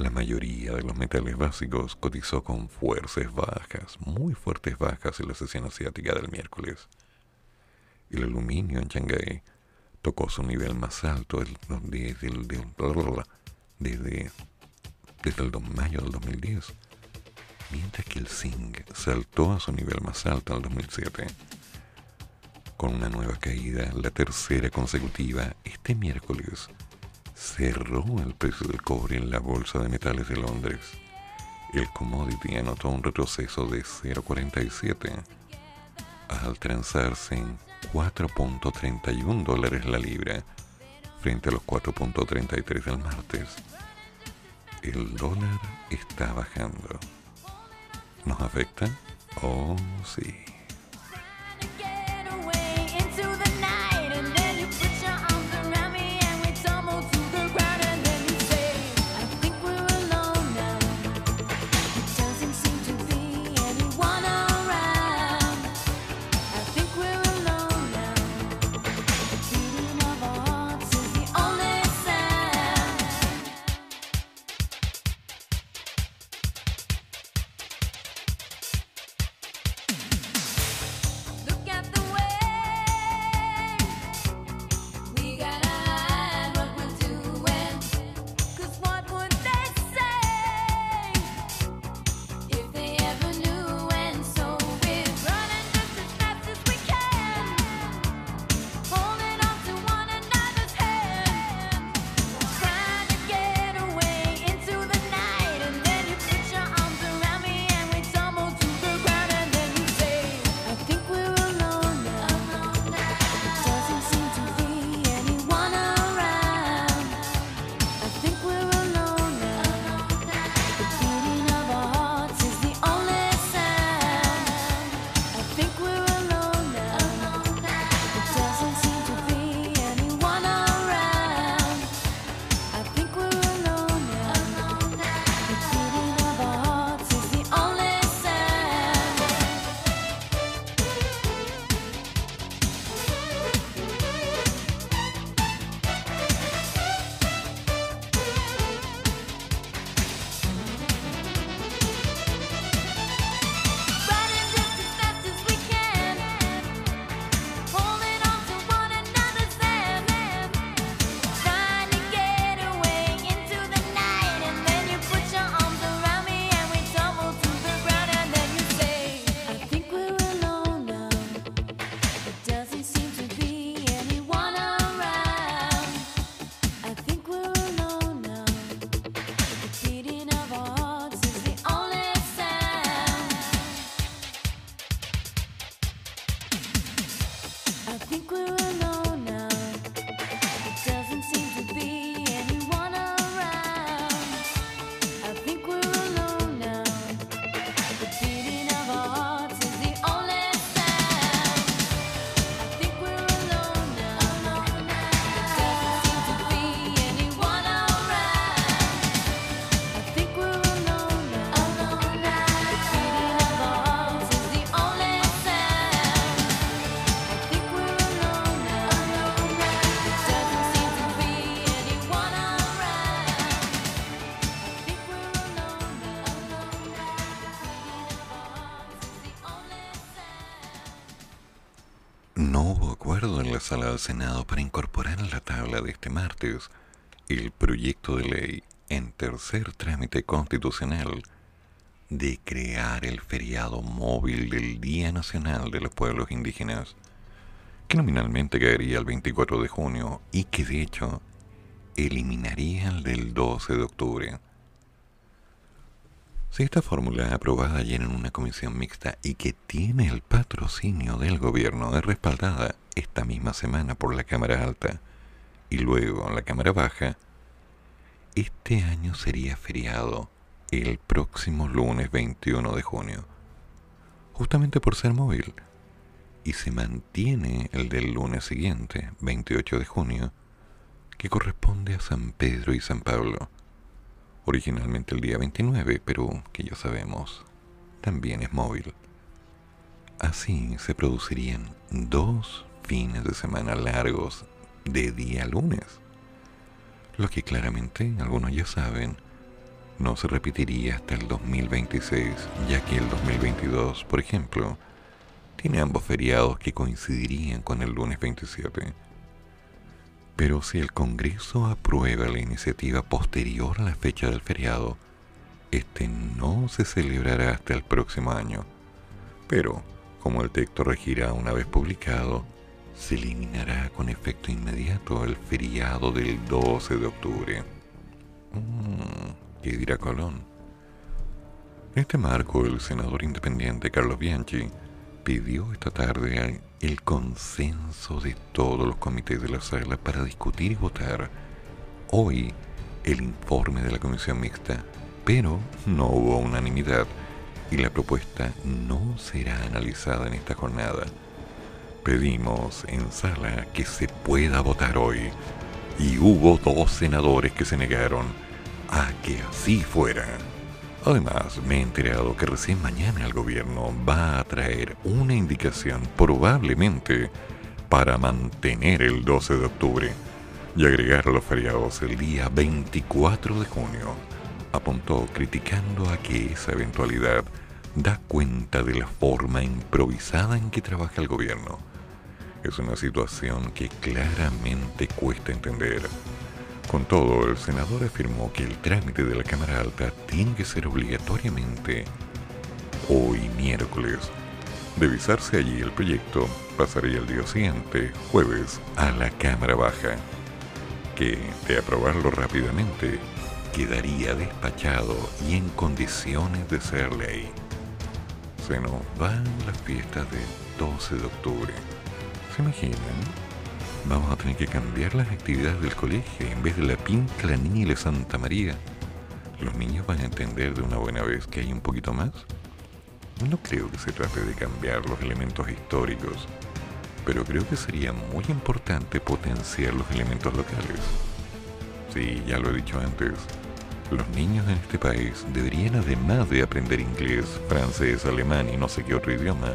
La mayoría de los metales básicos cotizó con fuerzas bajas, muy fuertes bajas en la sesión asiática del miércoles. El aluminio en Shanghái tocó su nivel más alto desde el, desde, el mayo del 2010, mientras que el zinc saltó a su nivel más alto en el 2007. Con una nueva caída, la tercera consecutiva, este miércoles, cerró el precio del cobre en la Bolsa de Metales de Londres. El commodity anotó un retroceso de 0,47 al transarse en 4.31 dólares la libra frente a los 4.33 del martes. El dólar está bajando. ¿Nos afecta? Oh, sí. Del Senado para incorporar en la tabla de este martes el proyecto de ley en tercer trámite constitucional de crear el feriado móvil del Día Nacional de los Pueblos Indígenas, que nominalmente caería el 24 de junio y que de hecho eliminaría el del 12 de octubre. Si esta fórmula aprobada ayer en una comisión mixta y que tiene el patrocinio del gobierno es respaldada esta misma semana por la Cámara Alta y luego la Cámara Baja, este año sería feriado el próximo lunes 21 de junio, justamente por ser móvil, y se mantiene el del lunes siguiente, 28 de junio, que corresponde a San Pedro y San Pablo originalmente el día 29, pero que ya sabemos, también es móvil. Así se producirían dos fines de semana largos de día lunes, lo que claramente algunos ya saben no se repetiría hasta el 2026, ya que el 2022, por ejemplo, tiene ambos feriados que coincidirían con el lunes 27. Pero si el Congreso aprueba la iniciativa posterior a la fecha del feriado, este no se celebrará hasta el próximo año. Pero, como el texto regirá una vez publicado, se eliminará con efecto inmediato el feriado del 12 de octubre. Mm, ¿Qué dirá Colón? En este marco, el senador independiente Carlos Bianchi pidió esta tarde el consenso de todos los comités de la sala para discutir y votar hoy el informe de la comisión mixta, pero no hubo unanimidad y la propuesta no será analizada en esta jornada. Pedimos en sala que se pueda votar hoy y hubo dos senadores que se negaron a que así fuera. Además, me he enterado que recién mañana el gobierno va a traer una indicación probablemente para mantener el 12 de octubre y agregar los feriados el día 24 de junio. Apuntó criticando a que esa eventualidad da cuenta de la forma improvisada en que trabaja el gobierno. Es una situación que claramente cuesta entender. Con todo, el senador afirmó que el trámite de la Cámara Alta tiene que ser obligatoriamente hoy miércoles. De visarse allí el proyecto, pasaría el día siguiente, jueves, a la Cámara Baja, que, de aprobarlo rápidamente, quedaría despachado y en condiciones de ser ley. Se nos van las fiestas del 12 de octubre. ¿Se imaginan? Vamos a tener que cambiar las actividades del colegio. En vez de la pinta, la niña y la Santa María, los niños van a entender de una buena vez que hay un poquito más. No creo que se trate de cambiar los elementos históricos, pero creo que sería muy importante potenciar los elementos locales. Sí, ya lo he dicho antes, los niños en este país deberían además de aprender inglés, francés, alemán y no sé qué otro idioma,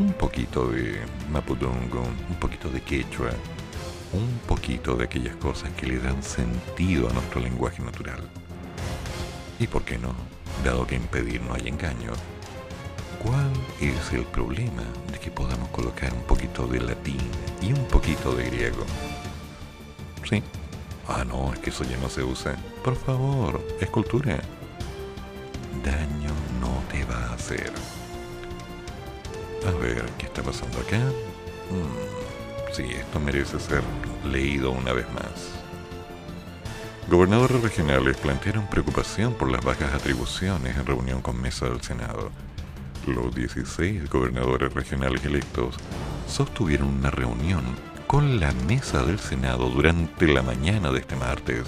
un poquito de mapudungun, un poquito de quechua, un poquito de aquellas cosas que le dan sentido a nuestro lenguaje natural. Y por qué no, dado que impedir no hay engaño, ¿cuál es el problema de que podamos colocar un poquito de latín y un poquito de griego? Sí. Ah, no, es que eso ya no se usa. Por favor, es cultura. Daño no te va a hacer. A ver, ¿qué está pasando acá? Mm, sí, esto merece ser leído una vez más. Gobernadores regionales plantearon preocupación por las bajas atribuciones en reunión con mesa del Senado. Los 16 gobernadores regionales electos sostuvieron una reunión con la mesa del Senado durante la mañana de este martes,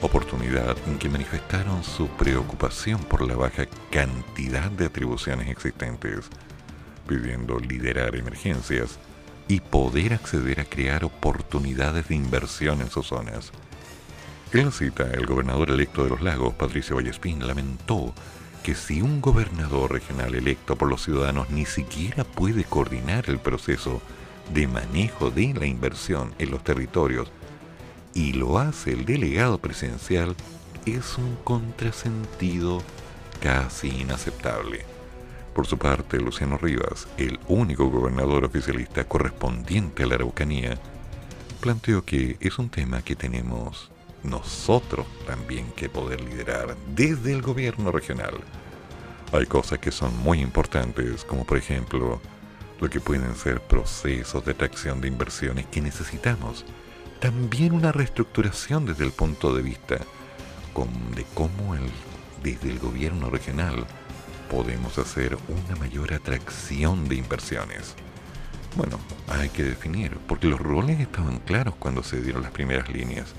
oportunidad en que manifestaron su preocupación por la baja cantidad de atribuciones existentes pidiendo liderar emergencias y poder acceder a crear oportunidades de inversión en sus zonas. En la cita, el gobernador electo de los lagos, Patricio Vallespín, lamentó que si un gobernador regional electo por los ciudadanos ni siquiera puede coordinar el proceso de manejo de la inversión en los territorios y lo hace el delegado presidencial, es un contrasentido casi inaceptable Por su parte, Luciano Rivas, el único gobernador oficialista correspondiente a la Araucanía, planteó que es un tema que tenemos nosotros también que poder liderar desde el gobierno regional. Hay cosas que son muy importantes, como por ejemplo lo que pueden ser procesos de atracción de inversiones que necesitamos. También una reestructuración desde el punto de vista de cómo el- desde el gobierno regional podemos hacer una mayor atracción de inversiones. Bueno, hay que definir, porque los roles estaban claros cuando se dieron las primeras líneas.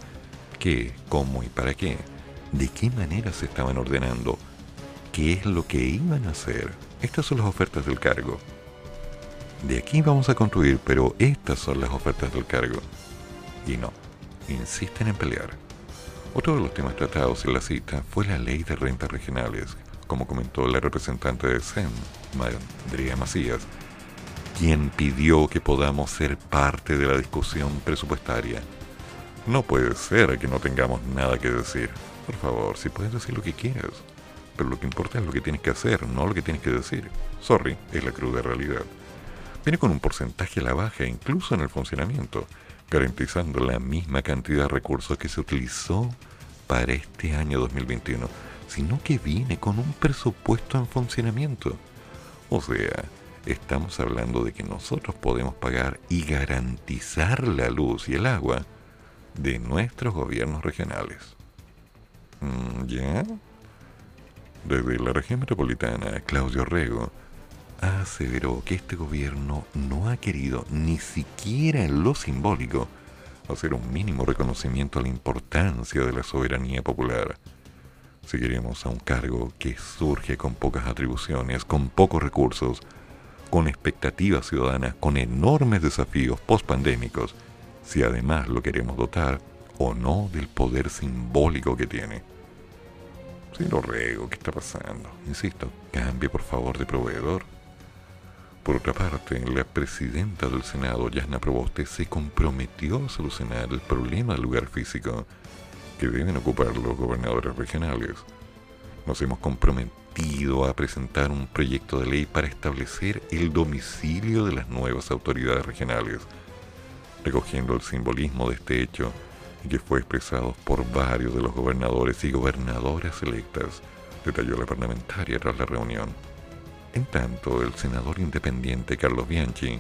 ¿Qué, cómo y para qué? ¿De qué manera se estaban ordenando? ¿Qué es lo que iban a hacer? Estas son las ofertas del cargo. De aquí vamos a construir, pero estas son las ofertas del cargo. Y no, insisten en pelear. Otro de los temas tratados en la cita fue la ley de rentas regionales, como comentó la representante de SEM, Andrea Macías, quien pidió que podamos ser parte de la discusión presupuestaria. No puede ser que no tengamos nada que decir. Por favor, si puedes decir lo que quieras. Pero lo que importa es lo que tienes que hacer, no lo que tienes que decir. Sorry, es la cruda realidad. Viene con un porcentaje a la baja, incluso en el funcionamiento, garantizando la misma cantidad de recursos que se utilizó para este año 2021, sino que viene con un presupuesto en funcionamiento. O sea, estamos hablando de que nosotros podemos pagar y garantizar la luz y el agua de nuestros gobiernos regionales. Mm, ¿Ya? Desde la región metropolitana, Claudio Rego aseveró que este gobierno no ha querido, ni siquiera en lo simbólico, hacer un mínimo reconocimiento a la importancia de la soberanía popular. Seguiremos a un cargo que surge con pocas atribuciones, con pocos recursos, con expectativas ciudadanas, con enormes desafíos pospandémicos, si además lo queremos dotar o no del poder simbólico que tiene. Señor Rego, ¿qué está pasando? Insisto, cambie por favor de proveedor. Por otra parte, la presidenta del Senado, Yasna Proboste, se comprometió a solucionar el problema del lugar físico que deben ocupar los gobernadores regionales. Nos hemos comprometido a presentar un proyecto de ley para establecer el domicilio de las nuevas autoridades regionales, recogiendo el simbolismo de este hecho y que fue expresado por varios de los gobernadores y gobernadoras electas, detalló la parlamentaria tras la reunión. En tanto, el senador independiente Carlos Bianchi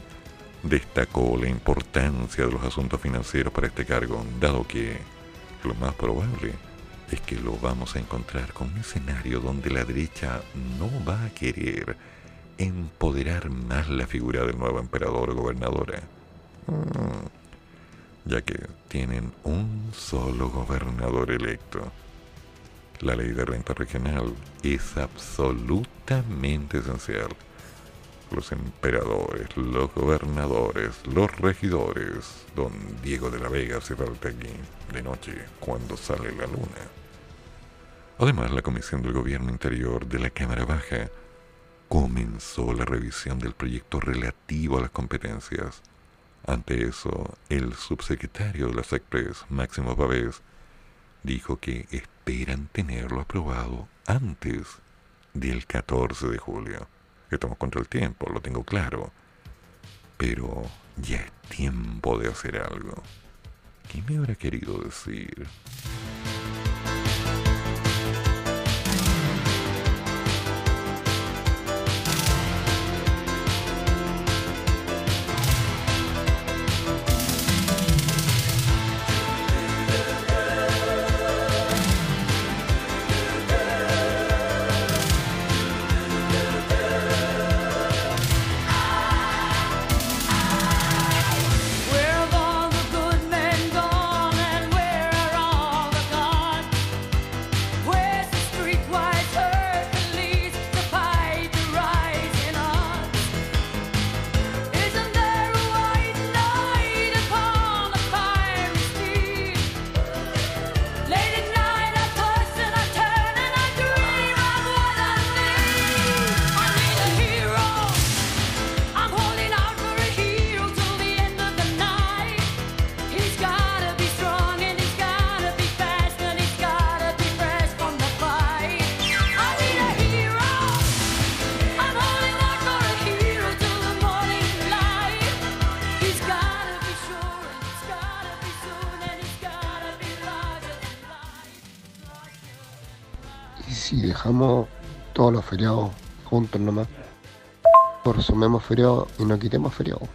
destacó la importancia de los asuntos financieros para este cargo, dado que lo más probable es que lo vamos a encontrar con un escenario donde la derecha no va a querer empoderar más la figura del nuevo emperador o gobernadora. Mm, ya que tienen un solo gobernador electo. La ley de renta regional es absolutamente esencial. Los emperadores, los gobernadores, los regidores, don Diego de la Vega se falta aquí de noche cuando sale la luna. Además, la Comisión del Gobierno Interior de la Cámara Baja comenzó la revisión del proyecto relativo a las competencias. Ante eso, el subsecretario de las ECPRES, Máximo Pavés, dijo que esperan tenerlo aprobado antes del 14 de julio. Estamos contra el tiempo, lo tengo claro. Pero ya es tiempo de hacer algo. ¿Qué me habrá querido decir? feriados juntos nomás. Por sumemos feriados y no quitemos feriados.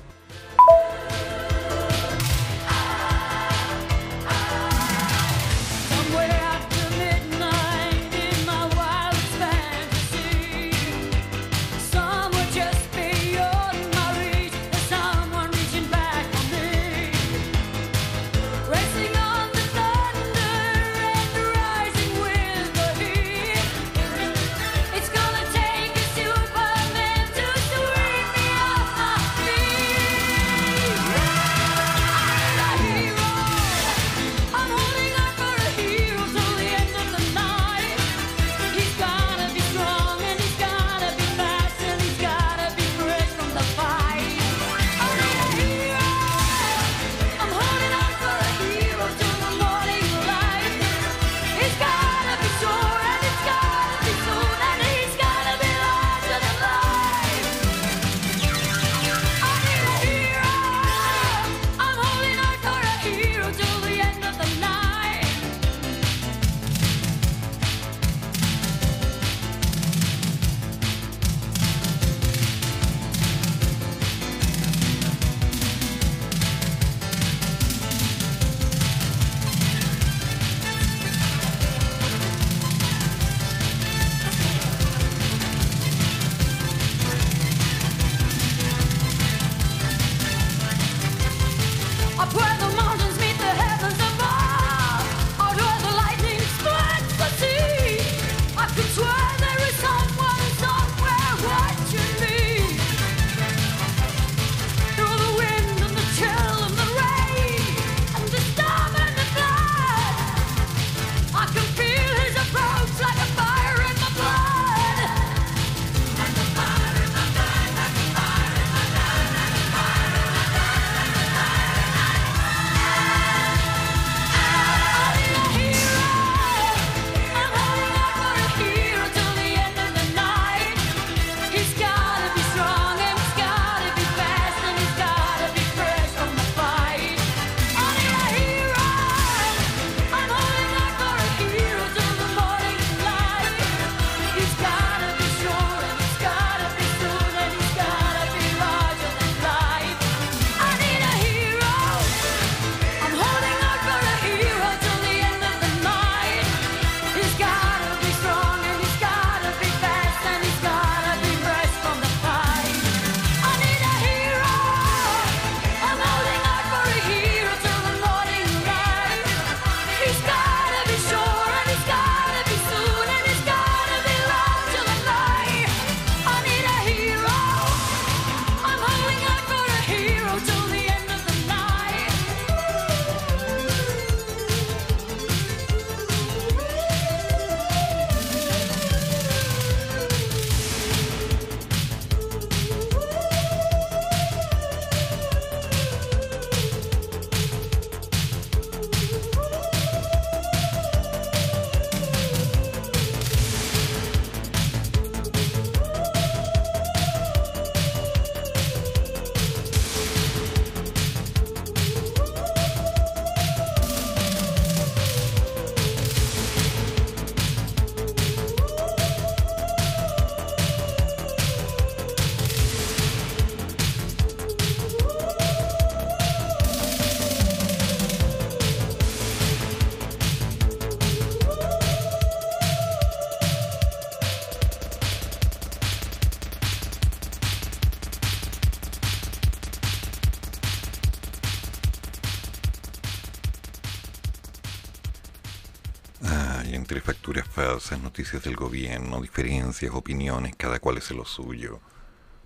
noticias del gobierno, diferencias, opiniones, cada cual es lo suyo.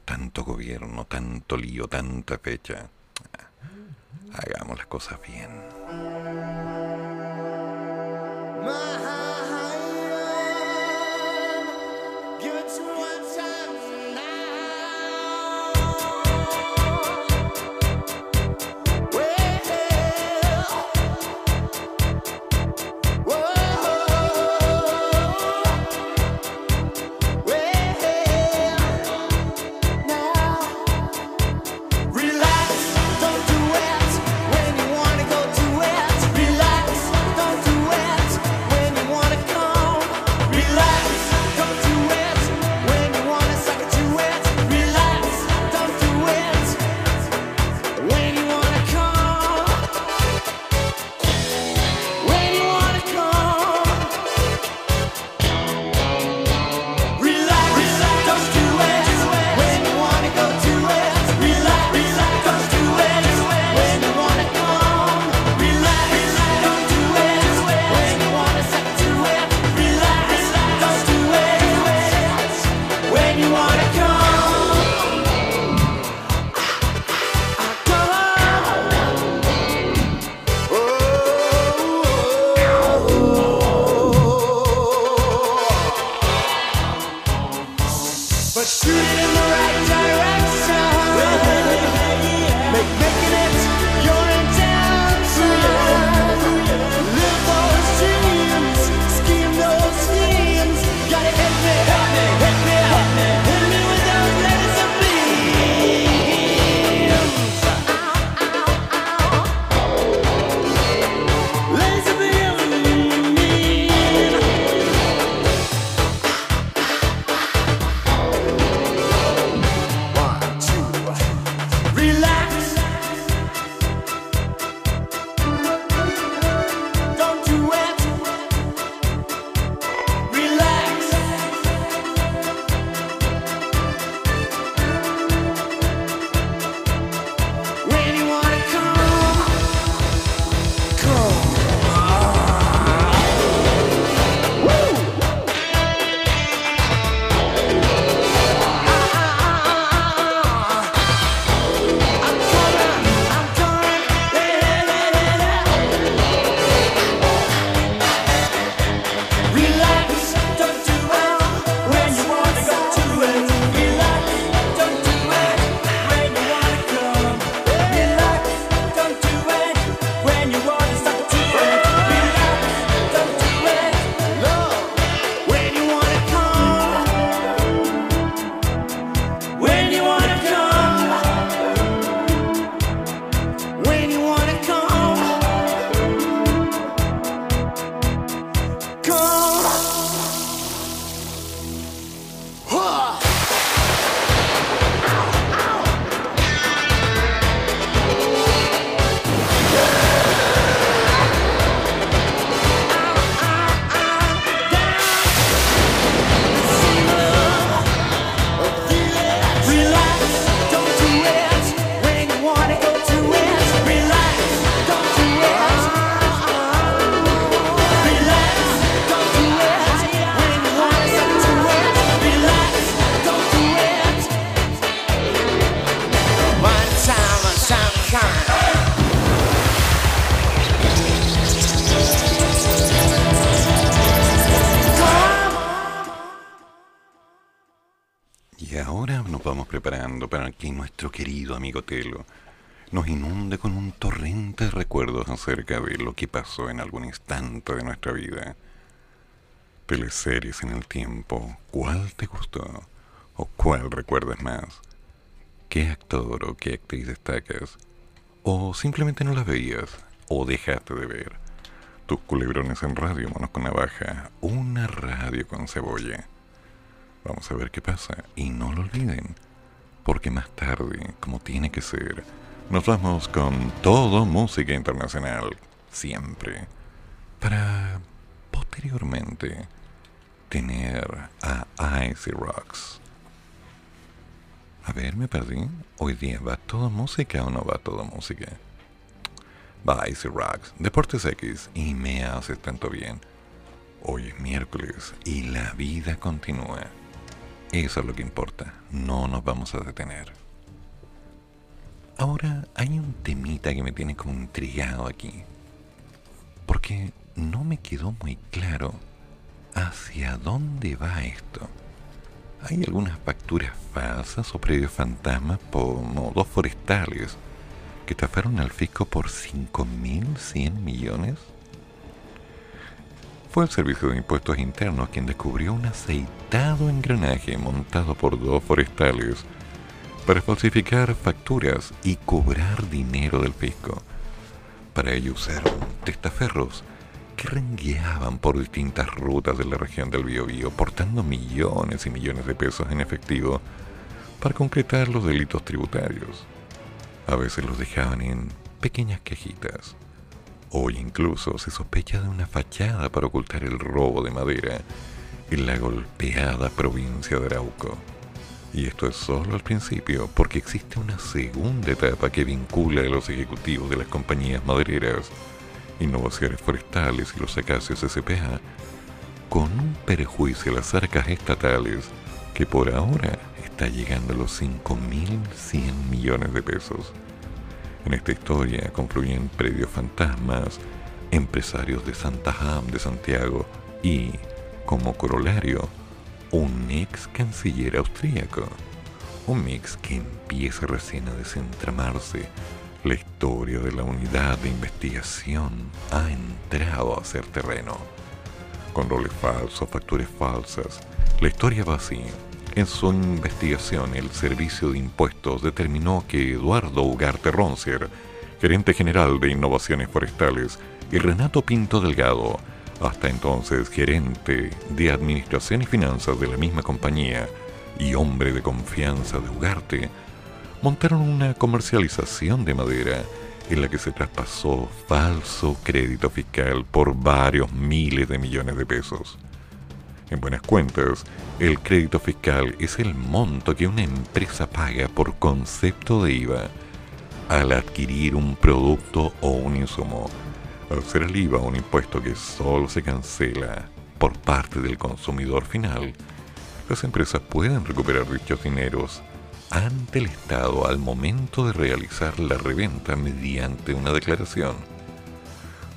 Tanto gobierno, tanto lío, tanta fecha. Ah, hagamos las cosas bien. Y ahora nos vamos preparando para que nuestro querido amigo Telo nos inunde con un torrente de recuerdos acerca de lo que pasó en algún instante de nuestra vida. Teleseries en el tiempo, ¿cuál te gustó? ¿O cuál recuerdas más? ¿Qué actor o qué actriz destacas? ¿O simplemente no las veías? ¿O dejaste de ver? Tus culebrones en radio, monos con navaja, una radio con cebolla. Vamos a ver qué pasa. Y no lo olviden, porque más tarde, como tiene que ser, nos vamos con todo música internacional, siempre, para posteriormente tener a Icy Rocks. A ver, me perdí. Hoy día va todo música o no va todo música. Va Icy Rocks, Deportes X y me hace tanto bien. Hoy es miércoles y la vida continúa. Eso es lo que importa, no nos vamos a detener. Ahora hay un temita que me tiene como intrigado aquí. Porque no me quedó muy claro hacia dónde va esto. Hay algunas facturas falsas o predios fantasmas como dos forestales que estafaron al fisco por 5.100 millones. Fue el Servicio de Impuestos Internos quien descubrió un aceitado engranaje montado por dos forestales para falsificar facturas y cobrar dinero del fisco. Para ello usaron testaferros que rengueaban por distintas rutas de la región del Biobío, portando millones y millones de pesos en efectivo para concretar los delitos tributarios. A veces los dejaban en pequeñas cajitas. Hoy incluso se sospecha de una fachada para ocultar el robo de madera en la golpeada provincia de Arauco. Y esto es solo el principio, porque existe una segunda etapa que vincula a los ejecutivos de las compañías madereras, innovaciones forestales y los acacios SPA con un perjuicio a las arcas estatales que por ahora está llegando a los 5.100 millones de pesos. En esta historia confluyen predios fantasmas, empresarios de Santa Ham de Santiago y, como corolario, un ex canciller austríaco. Un mix que empieza recién a desentramarse. La historia de la unidad de investigación ha entrado a ser terreno. Con roles falsos, facturas falsas. La historia va así. En su investigación, el Servicio de Impuestos determinó que Eduardo Ugarte Roncer, gerente general de Innovaciones Forestales, y Renato Pinto Delgado, hasta entonces gerente de Administración y Finanzas de la misma compañía y hombre de confianza de Ugarte, montaron una comercialización de madera en la que se traspasó falso crédito fiscal por varios miles de millones de pesos. En buenas cuentas, el crédito fiscal es el monto que una empresa paga por concepto de IVA al adquirir un producto o un insumo. Al ser el IVA un impuesto que solo se cancela por parte del consumidor final, las empresas pueden recuperar dichos dineros ante el Estado al momento de realizar la reventa mediante una declaración.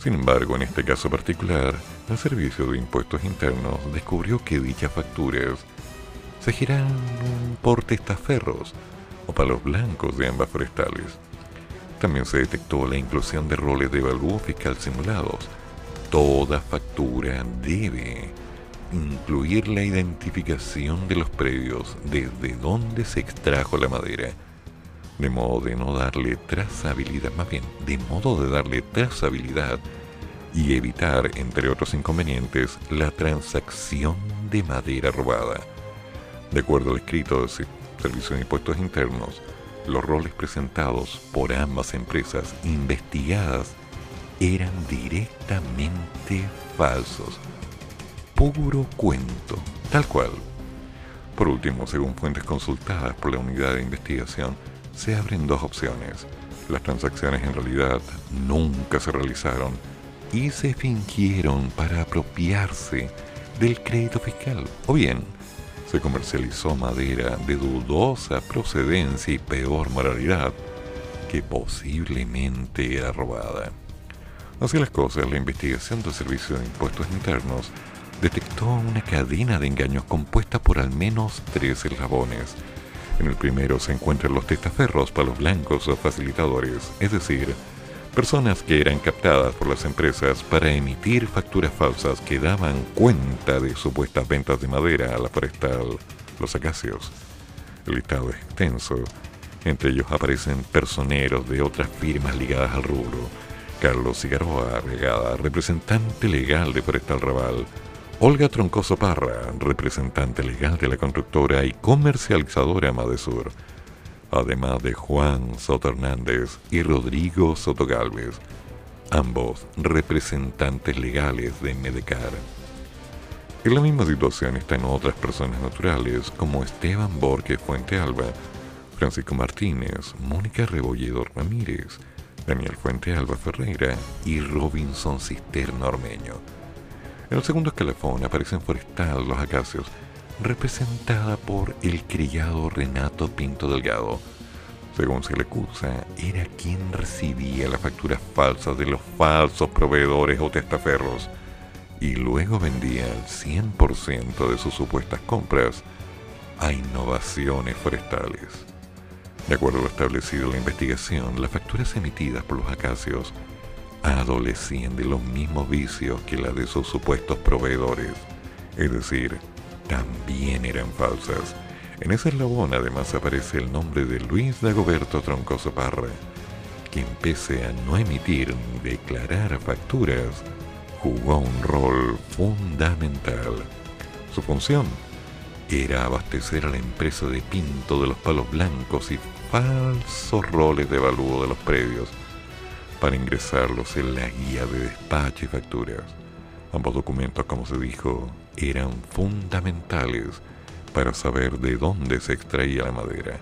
Sin embargo, en este caso particular, el Servicio de Impuestos Internos descubrió que dichas facturas se giran por testaferros o palos blancos de ambas forestales. También se detectó la inclusión de roles de evalúo fiscal simulados. Toda factura debe incluir la identificación de los predios desde donde se extrajo la madera, de modo de no darle trazabilidad, más bien, de modo de darle trazabilidad y evitar, entre otros inconvenientes, la transacción de madera robada. De acuerdo al escrito del Servicio de Impuestos Internos, los roles presentados por ambas empresas investigadas eran directamente falsos. Puro cuento, tal cual. Por último, según fuentes consultadas por la unidad de investigación, se abren dos opciones. Las transacciones en realidad nunca se realizaron y se fingieron para apropiarse del crédito fiscal. O bien, se comercializó madera de dudosa procedencia y peor moralidad que posiblemente era robada. Así las cosas, la investigación del Servicio de Impuestos Internos detectó una cadena de engaños compuesta por al menos tres eslabones, En el primero se encuentran los testaferros, palos blancos o facilitadores, es decir, personas que eran captadas por las empresas para emitir facturas falsas que daban cuenta de supuestas ventas de madera a la forestal Los Acacios. El listado es extenso. Entre ellos aparecen personeros de otras firmas ligadas al rubro. Carlos Cigaroa Regada, representante legal de Forestal Raval. Olga Troncoso Parra, representante legal de la constructora y comercializadora Madesur. Además de Juan Soto Hernández y Rodrigo Soto Galvez, ambos representantes legales de Medecar. En la misma situación están otras personas naturales como Esteban Borges Fuente Alba, Francisco Martínez, Mónica Rebolledo Ramírez, Daniel Fuente Alba Ferreira y Robinson Cisterna Ormeño. En el segundo escalafón aparecen Forestal Los Acacios, representada por el criado Renato Pinto Delgado. Según se le acusa, era quien recibía las facturas falsas de los falsos proveedores o testaferros y luego vendía el 100% de sus supuestas compras a innovaciones forestales. De acuerdo a lo establecido en la investigación, las facturas emitidas por los acacios adolecían de los mismos vicios que las de sus supuestos proveedores, es decir, también eran falsas. En ese eslabón además aparece el nombre de Luis Dagoberto Troncoso Parra, quien pese a no emitir ni declarar facturas, jugó un rol fundamental. Su función era abastecer a la empresa de Pinto de los palos blancos y falsos roles de evalúo de los predios para ingresarlos en la guía de despacho y facturas. Ambos documentos, como se dijo, eran fundamentales para saber de dónde se extraía la madera.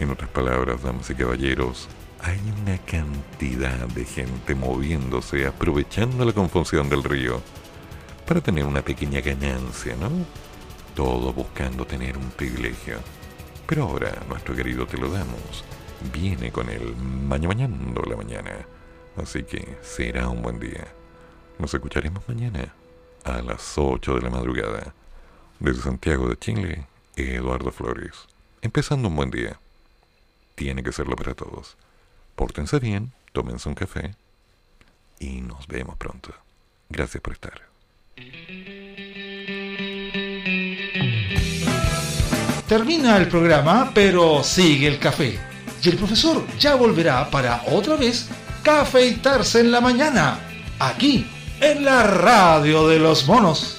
En otras palabras, damas y caballeros, hay una cantidad de gente moviéndose, aprovechando la confusión del río, para tener una pequeña ganancia, ¿no? Todo buscando tener un privilegio. Pero ahora, nuestro querido te lo damos, viene con el maña mañando la mañana. Así que será un buen día. Nos escucharemos mañana a las 8 de la madrugada. Desde Santiago de Chile, Eduardo Flores. Empezando un buen día. Tiene que serlo para todos. Pórtense bien, tómense un café y nos vemos pronto. Gracias por estar. Termina el programa, pero sigue el café. Y el profesor ya volverá para otra vez cafeitarse en la mañana, aquí, en la radio de los monos.